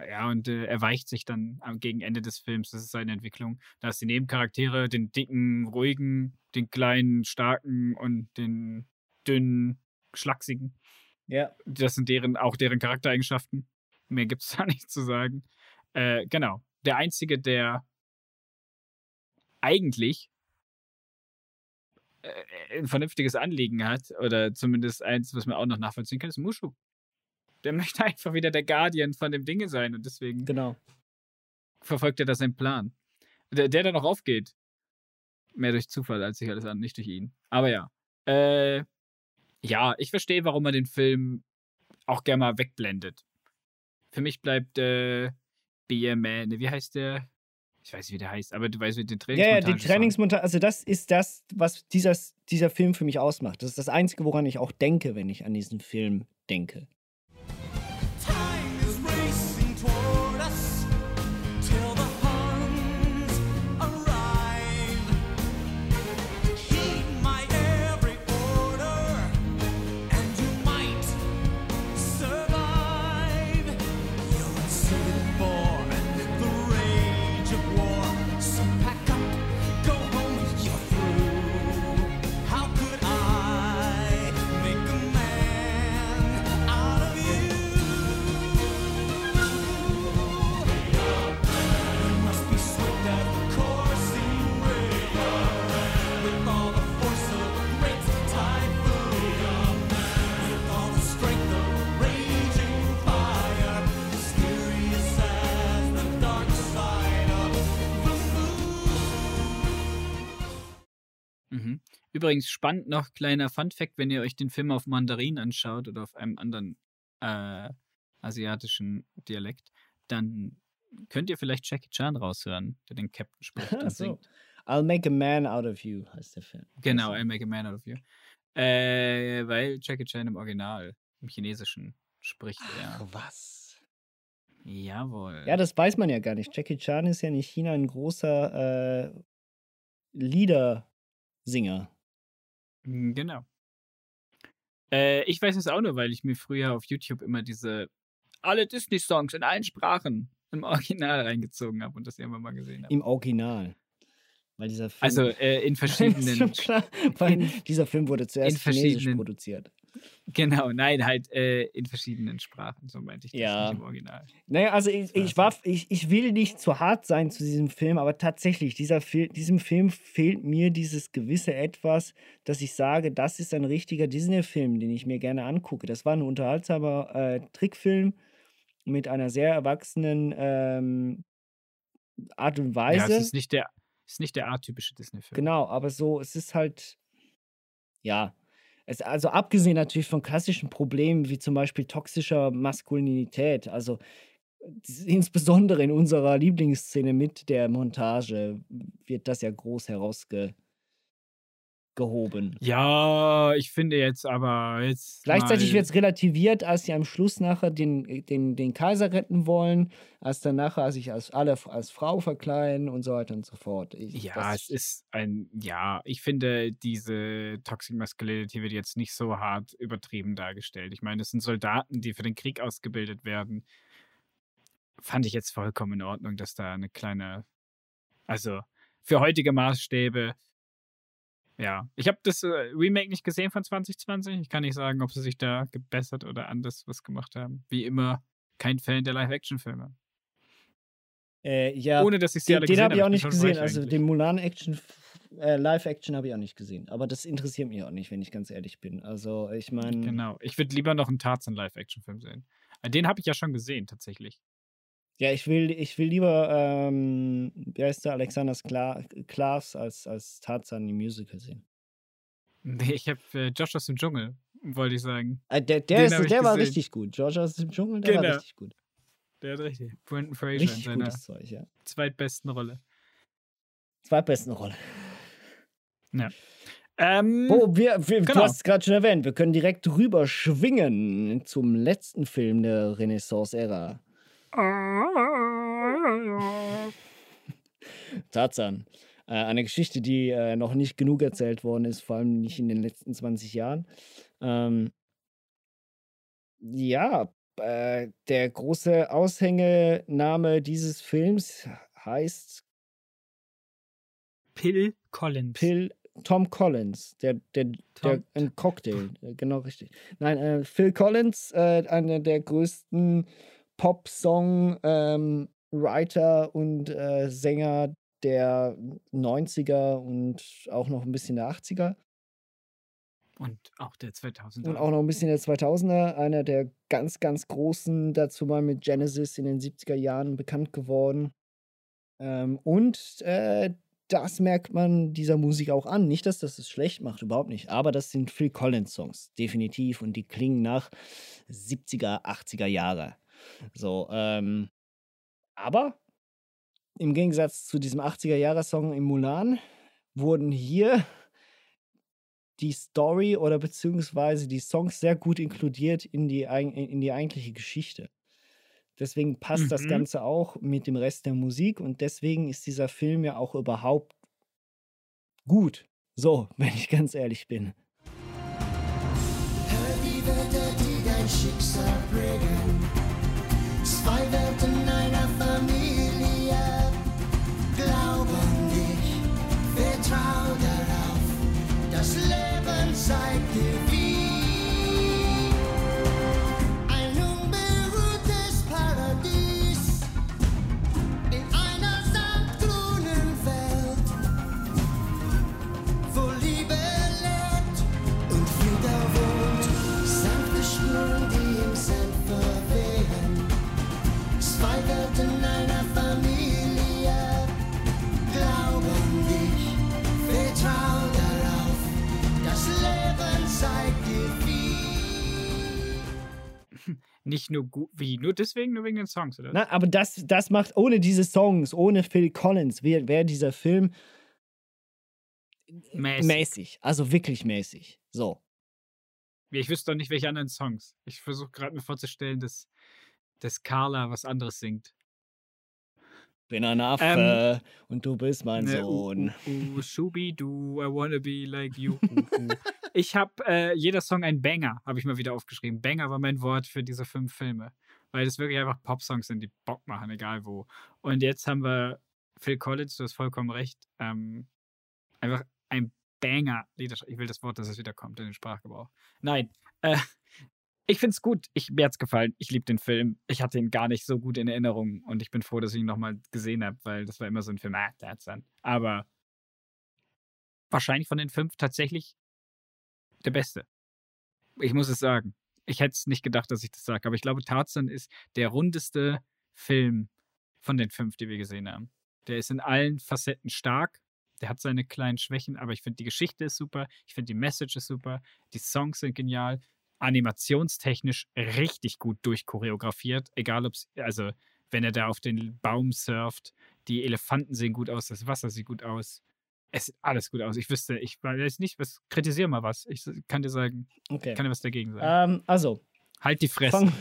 Ja, und äh, er weicht sich dann am gegen Ende des Films. Das ist seine Entwicklung. Da hast du die Nebencharaktere, den dicken, ruhigen, den kleinen, starken und den dünnen, schlachsigen. Ja. Das sind deren, auch deren Charaktereigenschaften. Mehr gibt es da nicht zu sagen. Äh, genau. Der Einzige, der eigentlich äh, ein vernünftiges Anliegen hat, oder zumindest eins, was man auch noch nachvollziehen kann, ist Mushu. Der möchte einfach wieder der Guardian von dem Dinge sein und deswegen Genau. verfolgt er da seinen Plan. Der, der dann auch aufgeht. Mehr durch Zufall als sich alles an, nicht durch ihn. Aber ja. Äh, ja, ich verstehe, warum man den Film auch gerne mal wegblendet. Für mich bleibt äh, Be a Man, ne, wie heißt der? Ich weiß nicht, wie der heißt, aber du weißt, wie den Ja, ja, die Trainingsmontage Trainingsmontage, also das ist das, was dieser, dieser Film für mich ausmacht. Das ist das Einzige, woran ich auch denke, wenn ich an diesen Film denke. Übrigens, spannend noch, kleiner Fun-Fact, wenn ihr euch den Film auf Mandarin anschaut oder auf einem anderen äh, asiatischen Dialekt, dann könnt ihr vielleicht Jackie Chan raushören, der den Captain spricht und so. singt. I'll make a man out of you heißt der Film. Genau, I make a man out of you. Äh, weil Jackie Chan im Original, im Chinesischen, spricht er. was? Jawohl. Ja, das weiß man ja gar nicht. Jackie Chan ist ja in China ein großer äh, Liedersinger. Mm, Genau. Äh, ich weiß es auch nur, weil ich mir früher auf YouTube immer diese alle Disney-Songs in allen Sprachen im Original reingezogen habe und das irgendwann mal gesehen habe. Im Original. Weil dieser Film. Also äh, in verschiedenen. klar, weil in- dieser Film wurde zuerst in chinesisch verschiedenen- produziert. Genau, nein, halt äh, in verschiedenen Sprachen, so meinte ich das Ja. nicht im Original. Naja, also ich, ich, war, ich, ich will nicht zu hart sein zu diesem Film, aber tatsächlich, dieser Fil diesem Film fehlt mir dieses gewisse Etwas, dass ich sage, das ist ein richtiger Disney-Film, den ich mir gerne angucke. Das war ein unterhaltsamer äh, Trickfilm mit einer sehr erwachsenen ähm, Art und Weise. Ja, es ist nicht der, ist nicht der atypische Disney-Film. Genau, aber so, es ist halt, ja. Es, also abgesehen natürlich von klassischen Problemen wie zum Beispiel toxischer Maskulinität, also insbesondere in unserer Lieblingsszene mit der Montage wird das ja groß herausge, gehoben. Ja, ich finde jetzt aber jetzt. Gleichzeitig wird es relativiert, als sie am Schluss nachher den, den, den Kaiser retten wollen, als dann nachher sich als alle als Frau verkleiden und so weiter und so fort. Ich, Ja, es ist ein, ja, ich finde, diese Toxic Masculinity wird jetzt nicht so hart übertrieben dargestellt. Ich meine, es sind Soldaten, die für den Krieg ausgebildet werden. Fand ich jetzt vollkommen in Ordnung, dass da eine kleine, also für heutige Maßstäbe, ja. Ich habe das äh, Remake nicht gesehen von 2020. Ich kann nicht sagen, ob sie sich da gebessert oder anders was gemacht haben. Wie immer, kein Fan der Live-Action-Filme. äh, ja, Ohne, dass ich sie den, alle den gesehen habe ich habe. auch Ich nicht bin schon gesehen. Also eigentlich. den Mulan Action, äh, Live Action habe ich auch nicht gesehen. Aber das interessiert mich auch nicht, wenn ich ganz ehrlich bin. Also ich meine, Genau. Ich würde lieber noch einen Tarzan Live-Action-Film sehen. Äh, Den habe ich ja schon gesehen, tatsächlich. Ja, ich will, ich will lieber, ähm, wie heißt der, Alexander Klaas als, als Tarzan im Musical sehen. Nee, ich habe äh, Josh aus dem Dschungel, wollte ich sagen. Äh, der der, ist, der war richtig gut. George aus dem Dschungel, der war Genau. richtig gut. Der hat richtig. Brendan Fraser Richtig in seiner Zeug, ja. zweitbesten Rolle. Zweitbesten Rolle. Ja. Ähm, Wo wir, wir du genau. hast es gerade schon erwähnt, wir können direkt rüber schwingen zum letzten Film der Renaissance-Ära. Tarzan. Äh, eine Geschichte, die äh, noch nicht genug erzählt worden ist, vor allem nicht in den letzten 20 Jahren. Ähm, ja, äh, der große Aushängename dieses Films heißt Pill Collins. Pill Tom Collins, der, der, der ein Cocktail, genau richtig. Nein, Phil Collins, einer der größten Pop-Song-Writer und äh, Sänger der 90er und auch noch ein bisschen der 80er Und auch der 2000er. und auch noch ein bisschen der 2000er. Einer der ganz, ganz großen, dazu mal mit Genesis in den 70er Jahren bekannt geworden. Ähm, und äh, das merkt man dieser Musik auch an. Nicht, dass das es schlecht macht, überhaupt nicht. Aber das sind Phil Collins Songs, definitiv. Und die klingen nach 70er, 80er Jahre. So, ähm, aber im Gegensatz zu diesem 80er Jahre Song im Mulan wurden hier die Story oder beziehungsweise die Songs sehr gut inkludiert in die, in die eigentliche Geschichte. Deswegen passt das Mhm. Ganze auch mit dem Rest der Musik und deswegen ist dieser Film ja auch überhaupt gut. So, wenn ich ganz ehrlich bin. Leben Nicht nur gut, wie? Nur deswegen, nur wegen den Songs, oder? Na, aber das, das macht ohne diese Songs, ohne Phil Collins, wäre wär dieser Film Mäßig. mäßig. Also wirklich mäßig. So. Ich wüsste doch nicht, welche anderen Songs. Ich versuche gerade mir vorzustellen, dass, dass Carla was anderes singt. Bin ein Affe und du bist mein Ne, Sohn. Uh, uh, uh, Shubi-du, I wanna be like you. Uh, uh. Ich habe äh, jeder Song ein Banger, habe ich mal wieder aufgeschrieben. Banger war mein Wort für diese fünf Filme. Weil das wirklich einfach Pop-Songs sind, die Bock machen, egal wo. Und jetzt haben wir Phil Collins, du hast vollkommen recht. Ähm, einfach ein Banger. Ich will das Wort, dass es wieder kommt in den Sprachgebrauch. Nein. Äh, ich finde es gut. Ich, mir hat's gefallen. Ich liebe den Film. Ich hatte ihn gar nicht so gut in Erinnerung und ich bin froh, dass ich ihn nochmal gesehen habe, weil das war immer so ein Film, ah, der hat's dann. Aber wahrscheinlich von den fünf tatsächlich der beste. Ich muss es sagen. Ich hätte es nicht gedacht, dass ich das sage, aber ich glaube, Tarzan ist der rundeste Film von den fünf, die wir gesehen haben. Der ist in allen Facetten stark. Der hat seine kleinen Schwächen, aber ich finde, die Geschichte ist super. Ich finde, die Message ist super. Die Songs sind genial. Animationstechnisch richtig gut durchchoreografiert. Egal, ob es, also, wenn er da auf den Baum surft, die Elefanten sehen gut aus, das Wasser sieht gut aus. Es sieht alles gut aus. Ich wüsste, ich weiß nicht, was, kritisiere mal was. Ich kann dir sagen, Okay. kann dir was dagegen sagen. Ähm, also, halt die Fresse.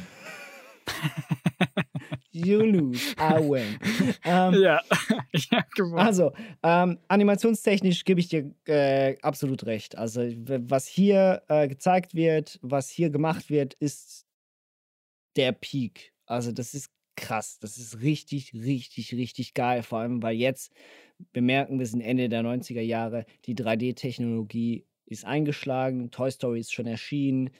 you lose, I win. Ähm, ja, ich habe gewonnen. Also, ähm, animationstechnisch gebe ich dir äh, absolut recht. Also, was hier äh, gezeigt wird, was hier gemacht wird, ist der Peak. Also, das ist krass. Das ist richtig, richtig, richtig geil. Vor allem, weil jetzt bemerken wir sind Ende der 90er Jahre, die 3D-Technologie ist eingeschlagen, Toy Story ist schon erschienen,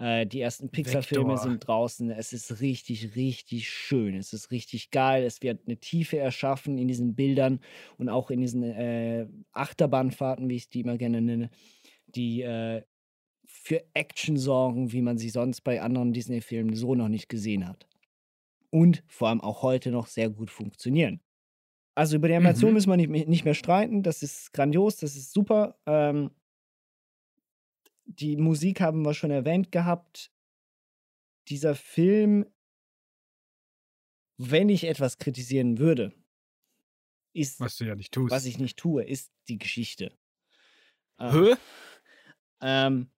äh, die ersten Pixar-Filme sind draußen. Es ist richtig, richtig schön. Es ist richtig geil. Es wird eine Tiefe erschaffen in diesen Bildern und auch in diesen äh, Achterbahnfahrten, wie ich die immer gerne nenne, die äh, für Action sorgen, wie man sie sonst bei anderen Disney-Filmen so noch nicht gesehen hat. Und vor allem auch heute noch sehr gut funktionieren. Also über die Animation Mhm. müssen wir nicht, mehr- nicht mehr streiten. Das ist grandios, das ist super. Ähm, die Musik haben wir schon erwähnt gehabt. Dieser Film, wenn ich etwas kritisieren würde, ist, Was du ja nicht tust. was ich nicht tue, ist die Geschichte. Ähm, Hä? ähm,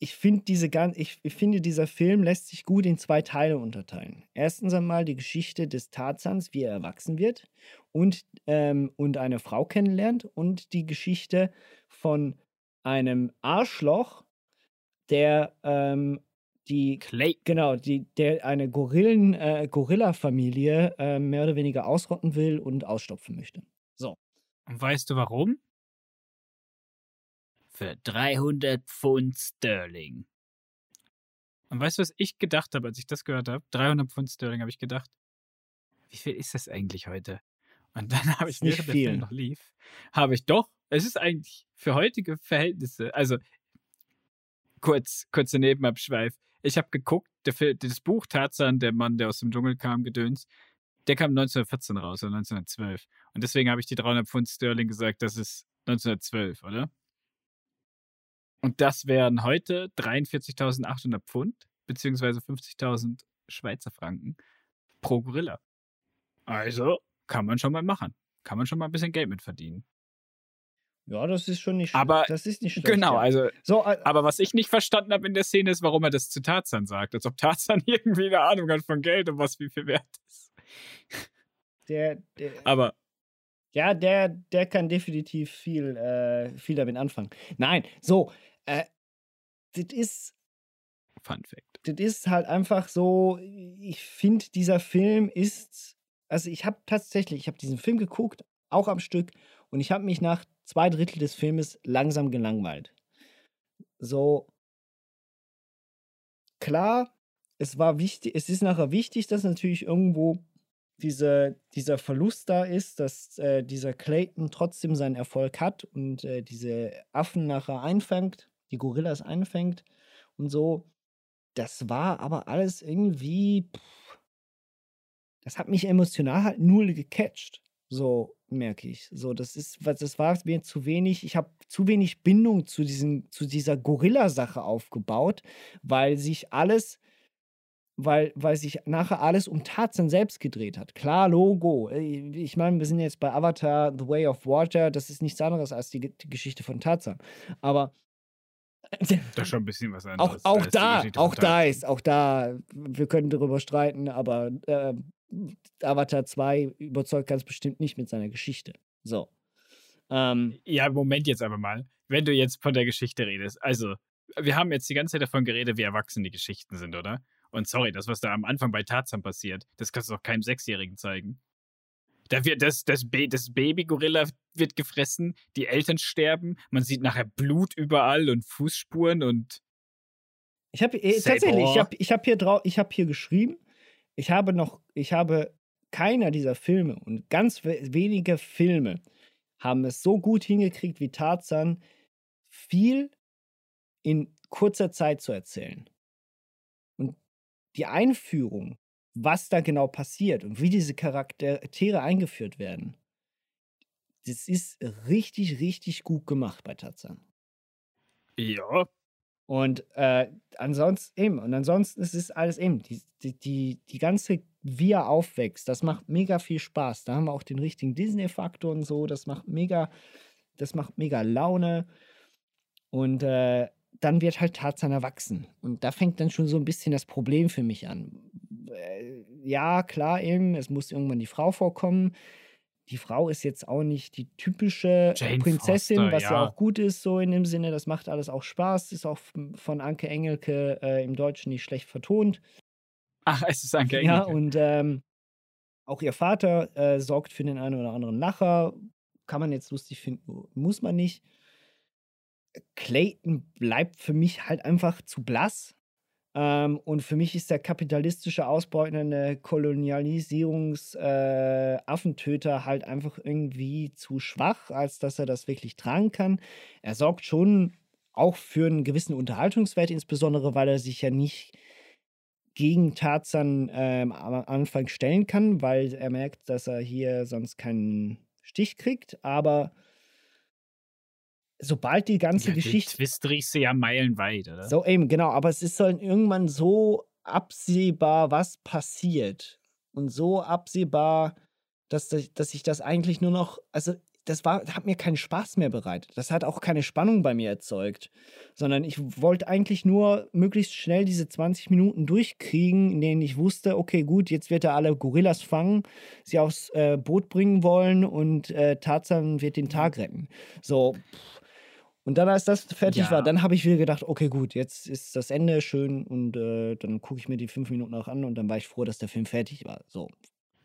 ich finde diese gan- ich, ich finde dieser Film lässt sich gut in zwei Teile unterteilen. Erstens einmal die Geschichte des Tarzans, wie er erwachsen wird und, ähm, und eine Frau kennenlernt und die Geschichte von einem Arschloch, der ähm, die Clay. genau die der eine Gorillen äh, Gorilla-Familie äh, mehr oder weniger ausrotten will und ausstopfen möchte. So. Und weißt du warum? Für 300 Pfund Sterling. Und weißt du, was ich gedacht habe, als ich das gehört habe? 300 Pfund Sterling habe ich gedacht. Wie viel ist das eigentlich heute? Und dann habe ich, nicht während der viel. Film noch lief, habe ich doch, es ist eigentlich für heutige Verhältnisse, also kurz, kurzer Nebenabschweif. Ich habe geguckt, der, das Buch Tarzan, der Mann, der aus dem Dschungel kam, Gedöns, der kam 1914 raus oder 1912. Und deswegen habe ich die 300 Pfund Sterling gesagt, das ist 1912, oder? Und das wären heute 43.800 Pfund, beziehungsweise 50.000 Schweizer Franken pro Gorilla. Also kann man schon mal machen. Kann man schon mal ein bisschen Geld mit verdienen. Ja, das ist schon nicht Aber das ist nicht schlecht. Genau, ja. also. So, äh, Aber was ich nicht verstanden habe in der Szene ist, warum er das zu Tarzan sagt. Als ob Tarzan irgendwie eine Ahnung hat von Geld und was wie viel wert ist. der, der Aber Ja, der, der kann definitiv viel, äh, viel damit anfangen. Nein, so, äh, das ist, Fun Fact. das ist halt einfach so, ich finde, dieser Film ist, also ich habe tatsächlich, ich habe diesen Film geguckt, auch am Stück, und ich habe mich nach zwei Drittel des Filmes langsam gelangweilt. So, klar, es war wichtig, es ist nachher wichtig, dass natürlich irgendwo diese, dieser Verlust da ist, dass äh, dieser Clayton trotzdem seinen Erfolg hat und äh, diese Affen nachher einfängt, die Gorillas einfängt und so. Das war aber alles irgendwie. Pff, das hat mich emotional halt null gecatcht. So merke ich. So, das ist, was das war mir zu wenig. Ich habe zu wenig Bindung zu diesem, zu dieser Gorilla-Sache aufgebaut, weil sich alles weil, weil sich nachher alles um Tarzan selbst gedreht hat. Klar, Logo. Ich meine, wir sind jetzt bei Avatar, The Way of Water. Das ist nichts anderes als die, die Geschichte von Tarzan. Aber Das ist schon ein bisschen was auch, anderes. auch die da, auch da ist, auch da, wir können darüber streiten, aber äh, Avatar 2 überzeugt ganz bestimmt nicht mit seiner Geschichte. So. Ähm, Ja, Moment jetzt aber mal. Wenn du jetzt von der Geschichte redest. Also, wir haben jetzt die ganze Zeit davon geredet, wie erwachsen die Geschichten sind, oder? Und sorry, das, was da am Anfang bei Tarzan passiert, das kannst du doch keinem Sechsjährigen zeigen. Da wird das, das, ba das Baby-Gorilla wird gefressen, die Eltern sterben, man sieht nachher Blut überall und Fußspuren und Ich habe äh, tatsächlich, ich habe ich hab hier drau ich habe hier geschrieben, ich habe noch, ich habe keiner dieser Filme und ganz we wenige Filme haben es so gut hingekriegt wie Tarzan, viel in kurzer Zeit zu erzählen. Die Einführung, was da genau passiert und wie diese Charaktere eingeführt werden, das ist richtig, richtig gut gemacht bei Tarzan. ja, Und äh, ansonsten eben, und ansonsten ist es alles eben, die, die, die, die ganze wie er aufwächst, das macht mega viel Spaß. Da haben wir auch den richtigen Disney-Faktor und so. Das macht mega, das macht mega Laune. Und äh, dann wird halt Tarzan erwachsen. Und da fängt dann schon so ein bisschen das Problem für mich an. Äh, ja, klar, eben, es muss irgendwann die Frau vorkommen. Die Frau ist jetzt auch nicht die typische Jane Prinzessin, Foster, was ja. ja. auch gut ist, so in dem Sinne. Das macht alles auch Spaß. Ist auch von Anke Engelke äh, im Deutschen nicht schlecht vertont. Ach, es ist Anke Ja, Engelke. und ähm, auch ihr Vater äh, sorgt für den einen oder anderen Lacher. Kann man jetzt lustig finden, muss man nicht. Clayton bleibt für mich halt einfach zu blass. Ähm, und für mich ist der kapitalistische ausbeutende Kolonialisierungs-Affentöter äh, halt einfach irgendwie zu schwach, als dass er das wirklich tragen kann. Er sorgt schon auch für einen gewissen Unterhaltungswert, insbesondere weil er sich ja nicht gegen Tarzan ähm, am Anfang stellen kann, weil er merkt, dass er hier sonst keinen Stich kriegt. Aber sobald die ganze Ja, Geschichte. Twist riechst du ja meilenweit, oder? So eben, genau. Aber es ist dann irgendwann so absehbar, was passiert. Und so absehbar, dass, das- dass ich das eigentlich nur noch. Also, das war, hat mir keinen Spaß mehr bereitet. Das hat auch keine Spannung bei mir erzeugt. Sondern ich wollte eigentlich nur möglichst schnell diese 20 Minuten durchkriegen, in denen ich wusste, okay, gut, jetzt wird er alle Gorillas fangen, sie aufs äh, Boot bringen wollen und äh, Tarzan wird den Tag retten. So. pff. Und dann, als das fertig Ja. war, dann habe ich wieder gedacht, okay, gut, jetzt ist das Ende schön und äh, dann gucke ich mir die fünf Minuten auch an und dann war ich froh, dass der Film fertig war. So.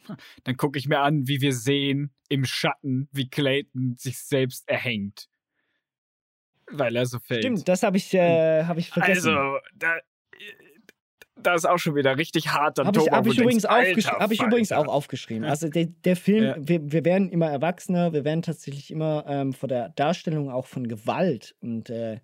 Dann gucke ich mir an, wie wir sehen im Schatten, wie Clayton sich selbst erhängt. Weil er so fällt. Stimmt, das habe ich, äh, hab ich vergessen. Also, da, da ist auch schon wieder richtig hart an Habe ich, hab ich, übrigens, denkst, hab ich übrigens auch aufgeschrieben. Also der, der Film, Ja. wir, wir werden immer erwachsener, wir werden tatsächlich immer ähm, vor der Darstellung auch von Gewalt und äh,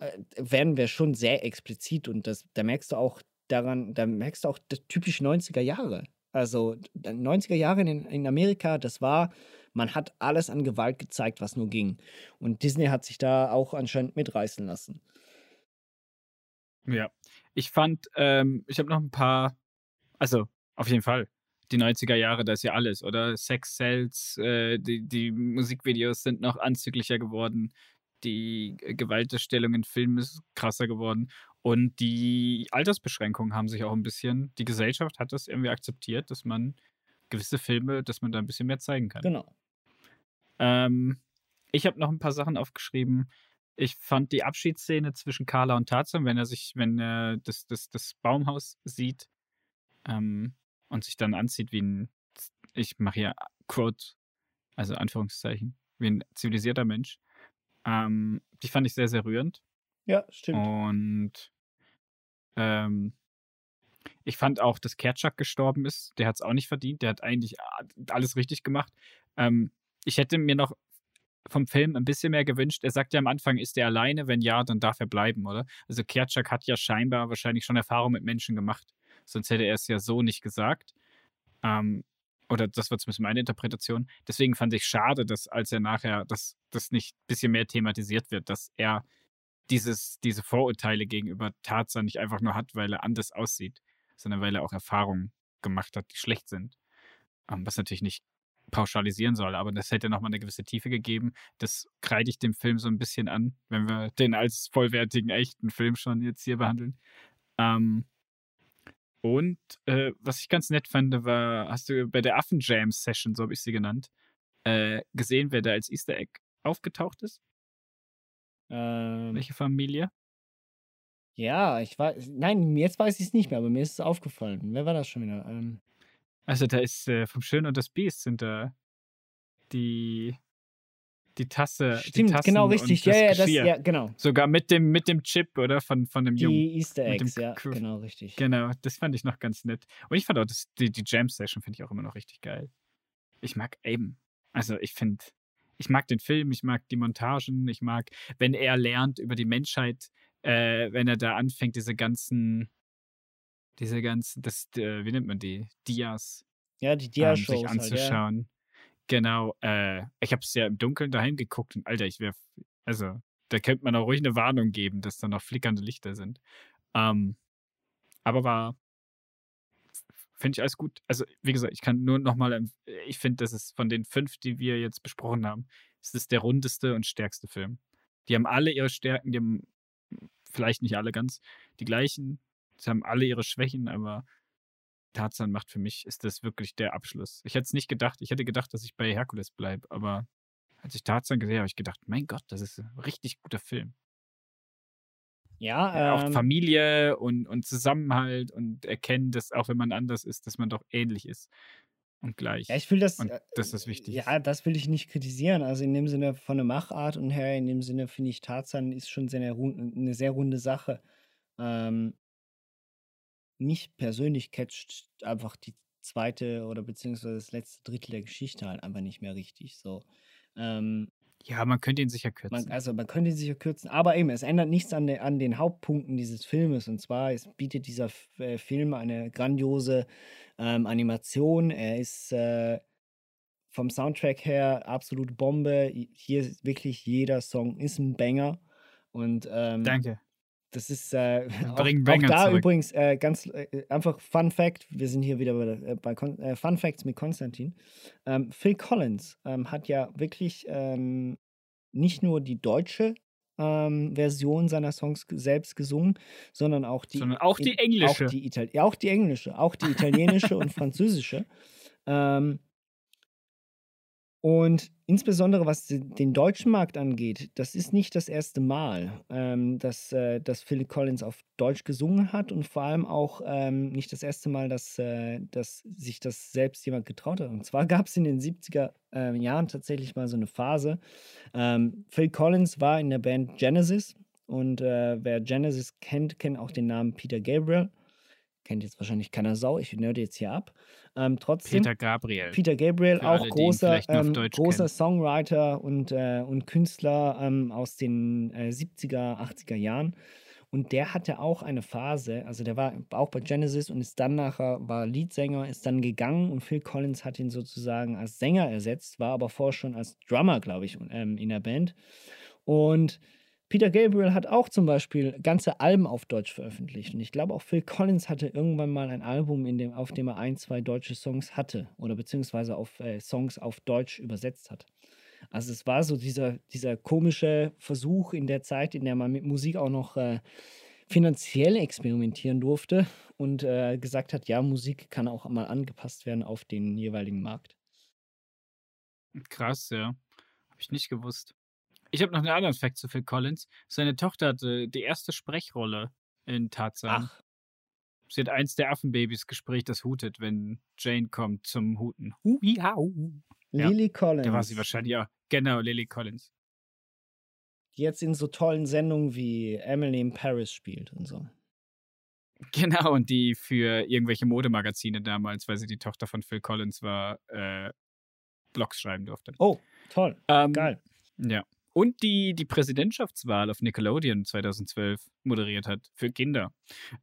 äh, werden wir schon sehr explizit und das, da merkst du auch daran, da merkst du auch das typisch 90er Jahre. Also d- 90er Jahre in, in Amerika, das war, man hat alles an Gewalt gezeigt, was nur ging. Und Disney hat sich da auch anscheinend mitreißen lassen. Ja. Ich fand, ähm, ich habe noch ein paar, also auf jeden Fall, die 90er Jahre, da ist ja alles, oder? Sex Cells, äh, die, die Musikvideos sind noch anzüglicher geworden. Die Gewaltdarstellung in Filmen ist krasser geworden. Und die Altersbeschränkungen haben sich auch ein bisschen, die Gesellschaft hat das irgendwie akzeptiert, dass man gewisse Filme, dass man da ein bisschen mehr zeigen kann. Genau. Ähm, ich habe noch ein paar Sachen aufgeschrieben. Ich fand die Abschiedsszene zwischen Carla und Tarzan, wenn er sich, wenn er das, das, das Baumhaus sieht ähm, und sich dann anzieht wie ein, ich mache hier Quote, also Anführungszeichen, wie ein zivilisierter Mensch. Ähm, die fand ich sehr, sehr rührend. Ja, stimmt. Und ähm, ich fand auch, dass Kerchak gestorben ist. Der hat es auch nicht verdient. Der hat eigentlich alles richtig gemacht. Ähm, ich hätte mir noch vom Film ein bisschen mehr gewünscht. Er sagt ja am Anfang, ist er alleine? Wenn ja, dann darf er bleiben, oder? Also Kerchak hat ja scheinbar wahrscheinlich schon Erfahrung mit Menschen gemacht. Sonst hätte er es ja so nicht gesagt. Ähm, oder das war zumindest meine Interpretation. Deswegen fand ich schade, dass als er nachher, dass das nicht ein bisschen mehr thematisiert wird, dass er dieses, diese Vorurteile gegenüber Tarzan nicht einfach nur hat, weil er anders aussieht, sondern weil er auch Erfahrungen gemacht hat, die schlecht sind. Ähm, was natürlich nicht pauschalisieren soll, aber das hätte nochmal eine gewisse Tiefe gegeben. Das kreide ich dem Film so ein bisschen an, wenn wir den als vollwertigen, echten Film schon jetzt hier behandeln. Ähm, und äh, was ich ganz nett fand, war, hast du bei der Affen-Jam-Session, so habe ich sie genannt, äh, gesehen, wer da als Easter Egg aufgetaucht ist? Ähm, Welche Familie? Ja, ich weiß. Nein, jetzt weiß ich es nicht mehr, aber mir ist es aufgefallen. Wer war das schon wieder? Ähm, Also da ist äh, vom Schön und das Biest sind da die die Tasse, die Stimmt, Tassen genau richtig. Ja, ja, das- ja, genau. Sogar mit dem mit dem Chip oder von von dem Jungen. die Easter Eggs, ja, Crew- genau richtig. Genau, das fand ich noch ganz nett. Und ich fand auch das, die, die Jam Session finde ich auch immer noch richtig geil. Ich mag eben. Also ich finde, ich mag den Film, ich mag die Montagen, ich mag, wenn er lernt über die Menschheit, äh, wenn er da anfängt, diese ganzen, diese ganzen, das, äh, wie nennt man die? Dias Ja, die ähm, Dia-Shows sich halt, ja. anzuschauen. Genau, äh, ich habe es ja im Dunkeln daheim geguckt und Alter, ich wäre, also da könnte man auch ruhig eine Warnung geben, dass da noch flickernde Lichter sind. Ähm, aber war finde ich alles gut. Also, wie gesagt, ich kann nur nochmal, ich finde, das ist von den fünf, die wir jetzt besprochen haben, ist es der rundeste und stärkste Film. Die haben alle ihre Stärken, die haben vielleicht nicht alle ganz die gleichen. Sie haben alle ihre Schwächen, aber Tarzan macht für mich, ist das wirklich der Abschluss. Ich hätte es nicht gedacht. Ich hätte gedacht, dass ich bei Herkules bleibe, aber als ich Tarzan gesehen habe, habe ich gedacht, mein Gott, das ist ein richtig guter Film. Ja, Ja, auch ähm, Familie und, und Zusammenhalt und erkennen, dass auch wenn man anders ist, dass man doch ähnlich ist und gleich. Ja, ich will das. Und äh, das wichtig ist. Ja, das will ich nicht kritisieren. Also in dem Sinne von der Machart und her, in dem Sinne finde ich Tarzan ist schon sehr eine, eine sehr runde Sache. Ähm, mich persönlich catcht einfach die zweite oder beziehungsweise das letzte Drittel der Geschichte halt einfach nicht mehr richtig. So. Ähm, Ja, man könnte ihn sicher kürzen. man, also man könnte sich ja kürzen, aber eben, es ändert nichts an, de, an den Hauptpunkten dieses Filmes. Und zwar, es bietet dieser F äh, Film eine grandiose ähm, Animation. Er ist äh, vom Soundtrack her absolute Bombe. Hier ist wirklich jeder Song ist ein Banger. Und ähm, Danke. Das ist äh, auch, auch da zurück. übrigens äh, ganz äh, einfach Fun Fact. Wir sind hier wieder bei, äh, bei äh, Fun Facts mit Konstantin. Ähm, Phil Collins ähm, hat ja wirklich ähm, nicht nur die deutsche ähm, Version seiner Songs selbst gesungen, sondern auch die, Sondern auch die englische. Auch die, Ital ja, auch die englische, auch die italienische und französische. Ähm, und insbesondere was de- den deutschen Markt angeht, das ist nicht das erste Mal, ähm, dass, äh, dass Phil Collins auf Deutsch gesungen hat und vor allem auch ähm, nicht das erste Mal, dass, äh, dass sich das selbst jemand getraut hat. Und zwar gab es in den 70er äh, Jahren tatsächlich mal so eine Phase. Ähm, Phil Collins war in der Band Genesis und äh, wer Genesis kennt, kennt auch den Namen Peter Gabriel. Kennt jetzt wahrscheinlich keiner Sau, ich nerde jetzt hier ab. Ähm, trotzdem. Peter Gabriel. Peter Gabriel, auch alle, großer, ähm, großer kennen. Songwriter und, äh, und Künstler ähm, aus den äh, 70er, 80er Jahren. Und der hatte auch eine Phase, also der war auch bei Genesis und ist dann nachher, war Leadsänger, ist dann gegangen und Phil Collins hat ihn sozusagen als Sänger ersetzt, war aber vorher schon als Drummer, glaube ich, ähm, in der Band. Und Peter Gabriel hat auch zum Beispiel ganze Alben auf Deutsch veröffentlicht. Und ich glaube, auch Phil Collins hatte irgendwann mal ein Album, dem, auf dem er ein, zwei deutsche Songs hatte oder beziehungsweise auf äh, Songs auf Deutsch übersetzt hat. Also es war so dieser, dieser komische Versuch in der Zeit, in der man mit Musik auch noch äh, finanziell experimentieren durfte und äh, gesagt hat, ja, Musik kann auch mal angepasst werden auf den jeweiligen Markt. Krass, ja. Habe ich nicht gewusst. Ich habe noch einen anderen Fact zu Phil Collins. Seine Tochter hatte die erste Sprechrolle in Tarzan. Ach. Sie hat eins der Affenbabys Gespräch, das hutet, wenn Jane kommt zum Huten. Ja, Lily Collins. Da war sie wahrscheinlich auch. Genau, Lily Collins. die jetzt in so tollen Sendungen wie Emily in Paris spielt und so. Genau, und die für irgendwelche Modemagazine damals, weil sie die Tochter von Phil Collins war, äh, Blogs schreiben durfte. Oh, toll. Ähm, Geil. Ja. Und die die Präsidentschaftswahl auf Nickelodeon 2012 moderiert hat für Kinder.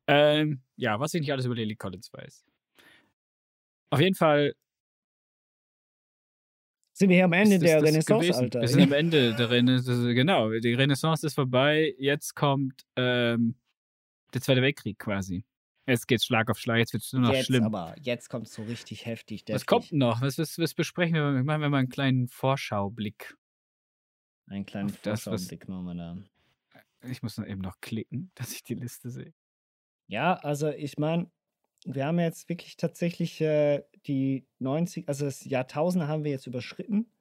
Ähm, ja, was ich nicht alles über Lily Collins weiß. Auf jeden Fall Sind wir hier am Ende der das das Renaissance, gewesen. Alter. Wir sind am Ende der Renaissance. Genau, die Renaissance ist vorbei. Jetzt kommt ähm, der Zweite Weltkrieg quasi. Jetzt geht's Schlag auf Schlag. Jetzt wird es nur noch jetzt schlimm. aber, jetzt kommt es so richtig heftig. Was deftig. kommt noch? Was, was, was besprechen wir? Machen wir mal einen kleinen Vorschaublick. Einen kleinen Vorschaublick machen wir da. Ich muss noch eben noch klicken, dass ich die Liste sehe. Ja, also ich meine, wir haben jetzt wirklich tatsächlich äh, die 90, also das Jahrtausend haben wir jetzt überschritten.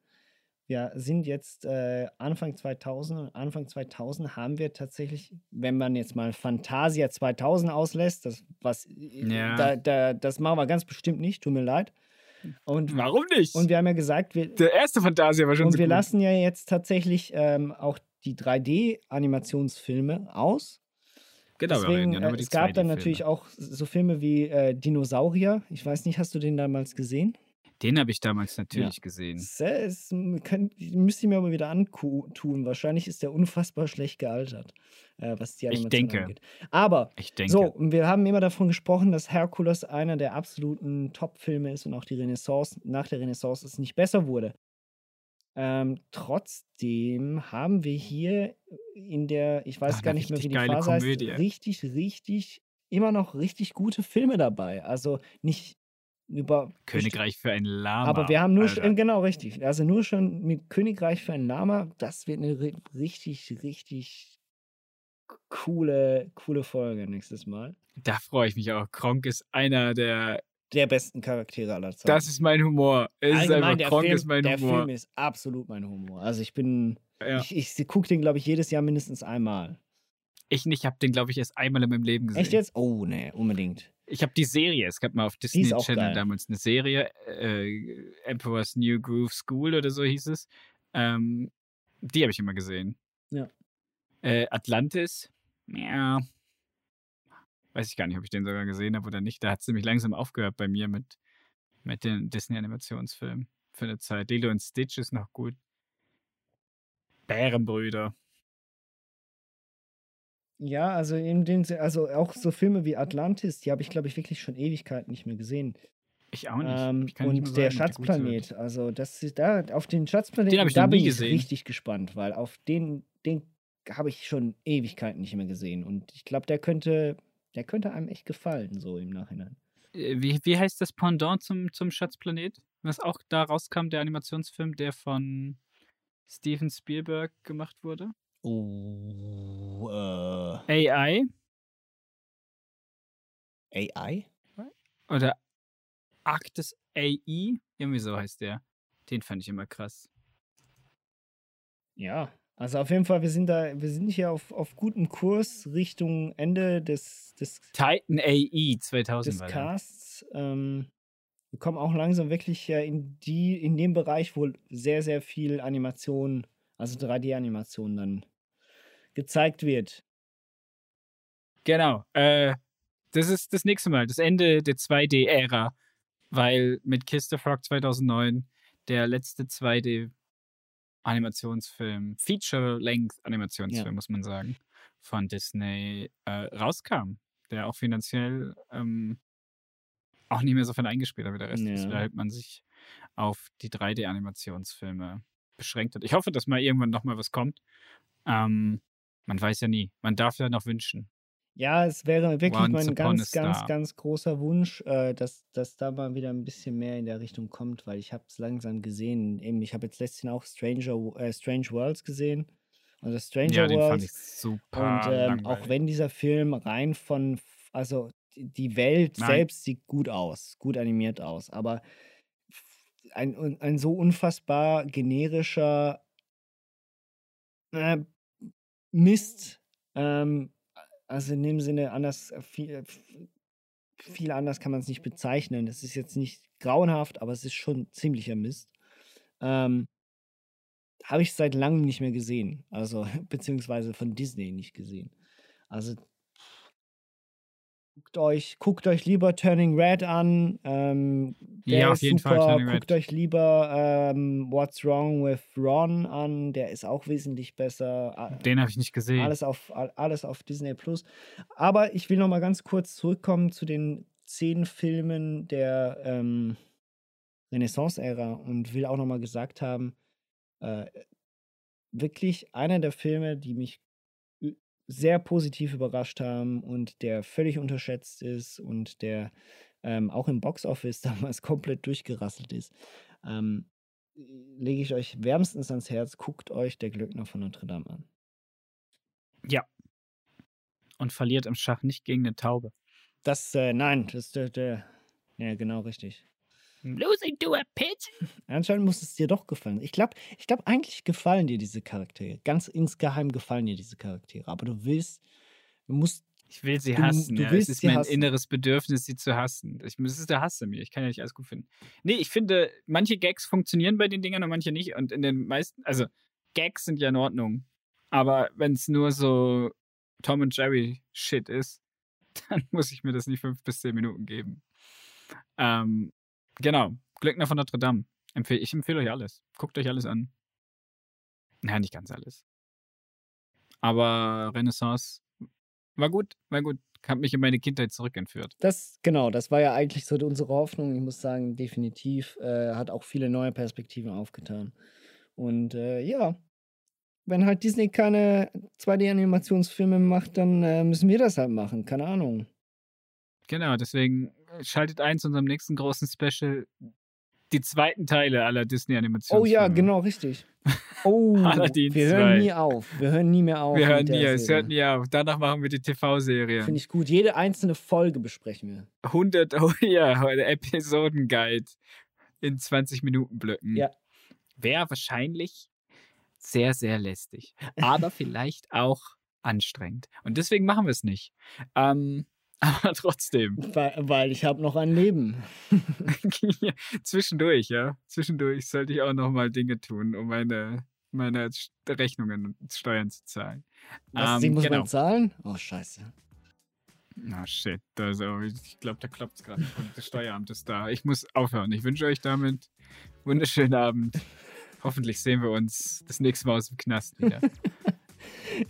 Wir sind jetzt äh, Anfang 2000 und Anfang 2000 haben wir tatsächlich, wenn man jetzt mal Fantasia 2000 auslässt, das, was, äh, Ja. da, da, das machen wir ganz bestimmt nicht, tut mir leid. Und, Warum nicht? und wir haben ja gesagt, wir, der erste Fantasia war schon und so wir gut. lassen ja jetzt tatsächlich ähm, auch die 3D-Animationsfilme aus. Genau, wir Deswegen, reden ja äh, es gab dann 2D-Filme. natürlich auch so Filme wie äh, Dinosaurier. Ich weiß nicht, hast du den damals gesehen? Den habe ich damals natürlich gesehen. Es, äh, es könnt, müsst ihr mir aber wieder antun. Wahrscheinlich ist der unfassbar schlecht gealtert, äh, was die Ich Animation denke. angeht. Aber Ich denke. so, wir haben immer davon gesprochen, dass Herkules einer der absoluten Top-Filme ist und auch die Renaissance nach der Renaissance es nicht besser wurde. Ähm, trotzdem haben wir hier in der, ich weiß Ach, gar nicht mehr, wie die Phase heißt, Komödie. richtig, richtig, immer noch richtig gute Filme dabei. Also nicht über Königreich für ein Lama. Aber wir haben nur Alter. schon, genau richtig. Also nur schon mit Königreich für ein Lama, das wird eine ri- richtig, richtig coole, coole Folge nächstes Mal. Da freue ich mich auch. Kronk ist einer der. Der besten Charaktere aller Zeiten. Das ist mein Humor. Es ist einfach, der, Kronk Film, ist mein der Humor. Film ist absolut mein Humor. Also ich bin, Ja. ich, ich gucke den, glaube ich, jedes Jahr mindestens einmal. Ich nicht, habe den, glaube ich, erst einmal in meinem Leben gesehen. Echt jetzt? Oh, nee, unbedingt. Ich habe die Serie, es gab mal auf Disney Channel geil. damals eine Serie, äh, Emperor's New Groove School oder so hieß es. Ähm, die habe ich immer gesehen. Ja. Äh, Atlantis, ja. Weiß ich gar nicht, ob ich den sogar gesehen habe oder nicht. Da hat es nämlich langsam aufgehört bei mir mit, mit den Disney-Animationsfilmen für eine Zeit. Lilo und Stitch ist noch gut. Bärenbrüder. Ja, also in dem, also auch so Filme wie Atlantis, die habe ich, glaube ich, wirklich schon Ewigkeiten nicht mehr gesehen. Ich auch nicht. Ähm, Ich nicht und der sagen, sind. Schatzplanet, also das ist da auf den Schatzplaneten, hab ich da bin ich gesehen. richtig gespannt, weil auf den, den habe ich schon Ewigkeiten nicht mehr gesehen und ich glaube, der könnte, der könnte einem echt gefallen so im Nachhinein. Äh, Wie, wie heißt das Pendant zum, zum Schatzplanet? Was auch da rauskam, der Animationsfilm, der von Steven Spielberg gemacht wurde? Oh, äh, AI? AI? Oder Arctis AI? Irgendwie so heißt der. Den fand ich immer krass. Ja, also auf jeden Fall, wir sind da, wir sind hier auf, auf gutem Kurs Richtung Ende des, des, Titan AI 2000 des. Casts. Ähm, wir kommen auch langsam wirklich ja in die, in dem Bereich, wo sehr, sehr viel Animation, also 3D-Animation dann gezeigt wird. Genau. Äh, das ist das nächste Mal, das Ende der 2D-Ära. Weil mit Kiss the Frog 2009 der letzte 2D-Animationsfilm, Feature-Length-Animationsfilm, Ja. muss man sagen, von Disney äh, rauskam. Der auch finanziell ähm, auch nicht mehr so viel eingespielt hat wie der Rest. Ja. Weil man sich auf die 3D-Animationsfilme beschränkt hat. Ich hoffe, dass mal irgendwann noch mal was kommt. Ähm, man weiß ja nie. Man darf ja noch wünschen. Ja, es wäre wirklich Once mein ganz, ganz, ganz großer Wunsch, äh, dass, dass da mal wieder ein bisschen mehr in der Richtung kommt, weil ich habe es langsam gesehen. Eben, ich habe jetzt letztens auch Stranger, äh, Strange Worlds gesehen. Also Stranger Ja, den fand Worlds. ich super Und ähm, auch wenn dieser Film rein von, also die- die Welt Nein. selbst sieht gut aus, gut animiert aus, aber ein, ein so unfassbar generischer äh, Mist, ähm, also in dem Sinne anders, äh, viel, viel anders kann man es nicht bezeichnen. Es ist jetzt nicht grauenhaft, aber es ist schon ziemlicher Mist. Ähm, habe ich seit langem nicht mehr gesehen. Also, beziehungsweise von Disney nicht gesehen. Also, guckt euch, guckt euch lieber Turning Red an. Ähm, der Ja, auf ist jeden Fall super. Turning guckt Red. euch lieber ähm, What's Wrong with Ron an. Der ist auch wesentlich besser. Den habe ich nicht gesehen. alles auf, all- alles auf Disney Plus. Aber ich will noch mal ganz kurz zurückkommen zu den zehn Filmen der ähm, Renaissance-Ära und will auch noch mal gesagt haben, äh, wirklich einer der Filme, die mich sehr positiv überrascht haben und der völlig unterschätzt ist und der ähm, auch im Boxoffice damals komplett durchgerasselt ist, ähm, lege ich euch wärmstens ans Herz, guckt euch der Glöckner von Notre Dame an. Ja. Und verliert im Schach nicht gegen eine Taube. Das, äh, nein, das ist der, der, ja, genau richtig. Losing to a pigeon. Anscheinend muss es dir doch gefallen. Ich glaube, ich glaub, eigentlich gefallen dir diese Charaktere. Ganz insgeheim gefallen dir diese Charaktere. Aber du willst, du musst. Ich will sie Du- hassen. du ja. willst es ist sie mein hassen. inneres Bedürfnis, sie zu hassen. Ich, es ist der Hass in mir. Ich kann ja nicht alles gut finden. Nee, ich finde, manche Gags funktionieren bei den Dingern und manche nicht. Und in den meisten, also Gags sind ja in Ordnung. Aber wenn es nur so Tom und Jerry Shit ist, dann muss ich mir das nicht fünf bis zehn Minuten geben. Ähm, genau. Glöckner von Notre Dame. Empfehl, ich empfehle euch alles. Guckt euch alles an. Nein, nicht ganz alles. Aber Renaissance war gut, war gut. Hat mich in meine Kindheit zurückentführt. Das, genau, das war ja eigentlich so unsere Hoffnung. Ich muss sagen, definitiv äh, hat auch viele neue Perspektiven aufgetan. Und äh, ja, wenn halt Disney keine 2D-Animationsfilme macht, dann äh, müssen wir das halt machen. Keine Ahnung. Genau, deswegen schaltet ein zu unserem nächsten großen Special. Die zweiten Teile aller Disney-Animationen. Oh ja, genau, richtig. Oh, Aladdin wir hören 2. nie auf. Wir hören nie mehr auf. Wir hören nie, es hört nie auf. Danach machen wir die TV-Serie. Finde ich gut. Jede einzelne Folge besprechen wir. 100, oh ja, Episoden-Guide in 20 Minuten Blöcken. Ja. Wäre wahrscheinlich sehr, sehr lästig. Aber vielleicht auch anstrengend. Und deswegen machen wir es nicht. Ähm, aber trotzdem. Weil, weil ich habe noch ein Leben. Ja, Zwischendurch, ja. Zwischendurch sollte ich auch noch mal Dinge tun, um meine, meine Rechnungen und Steuern zu zahlen. Was, Ähm, die muss genau. man zahlen? Oh, scheiße. Na shit, also ich glaube, da klopft es gerade. Das Steueramt ist da. Ich muss aufhören. Ich wünsche euch damit wunderschönen Abend. Hoffentlich sehen wir uns das nächste Mal aus dem Knast wieder.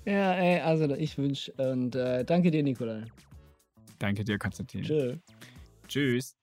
Ja, ey, also ich wünsche und äh, danke dir, Nikolai. Danke dir, Konstantin. Tschö. Tschüss.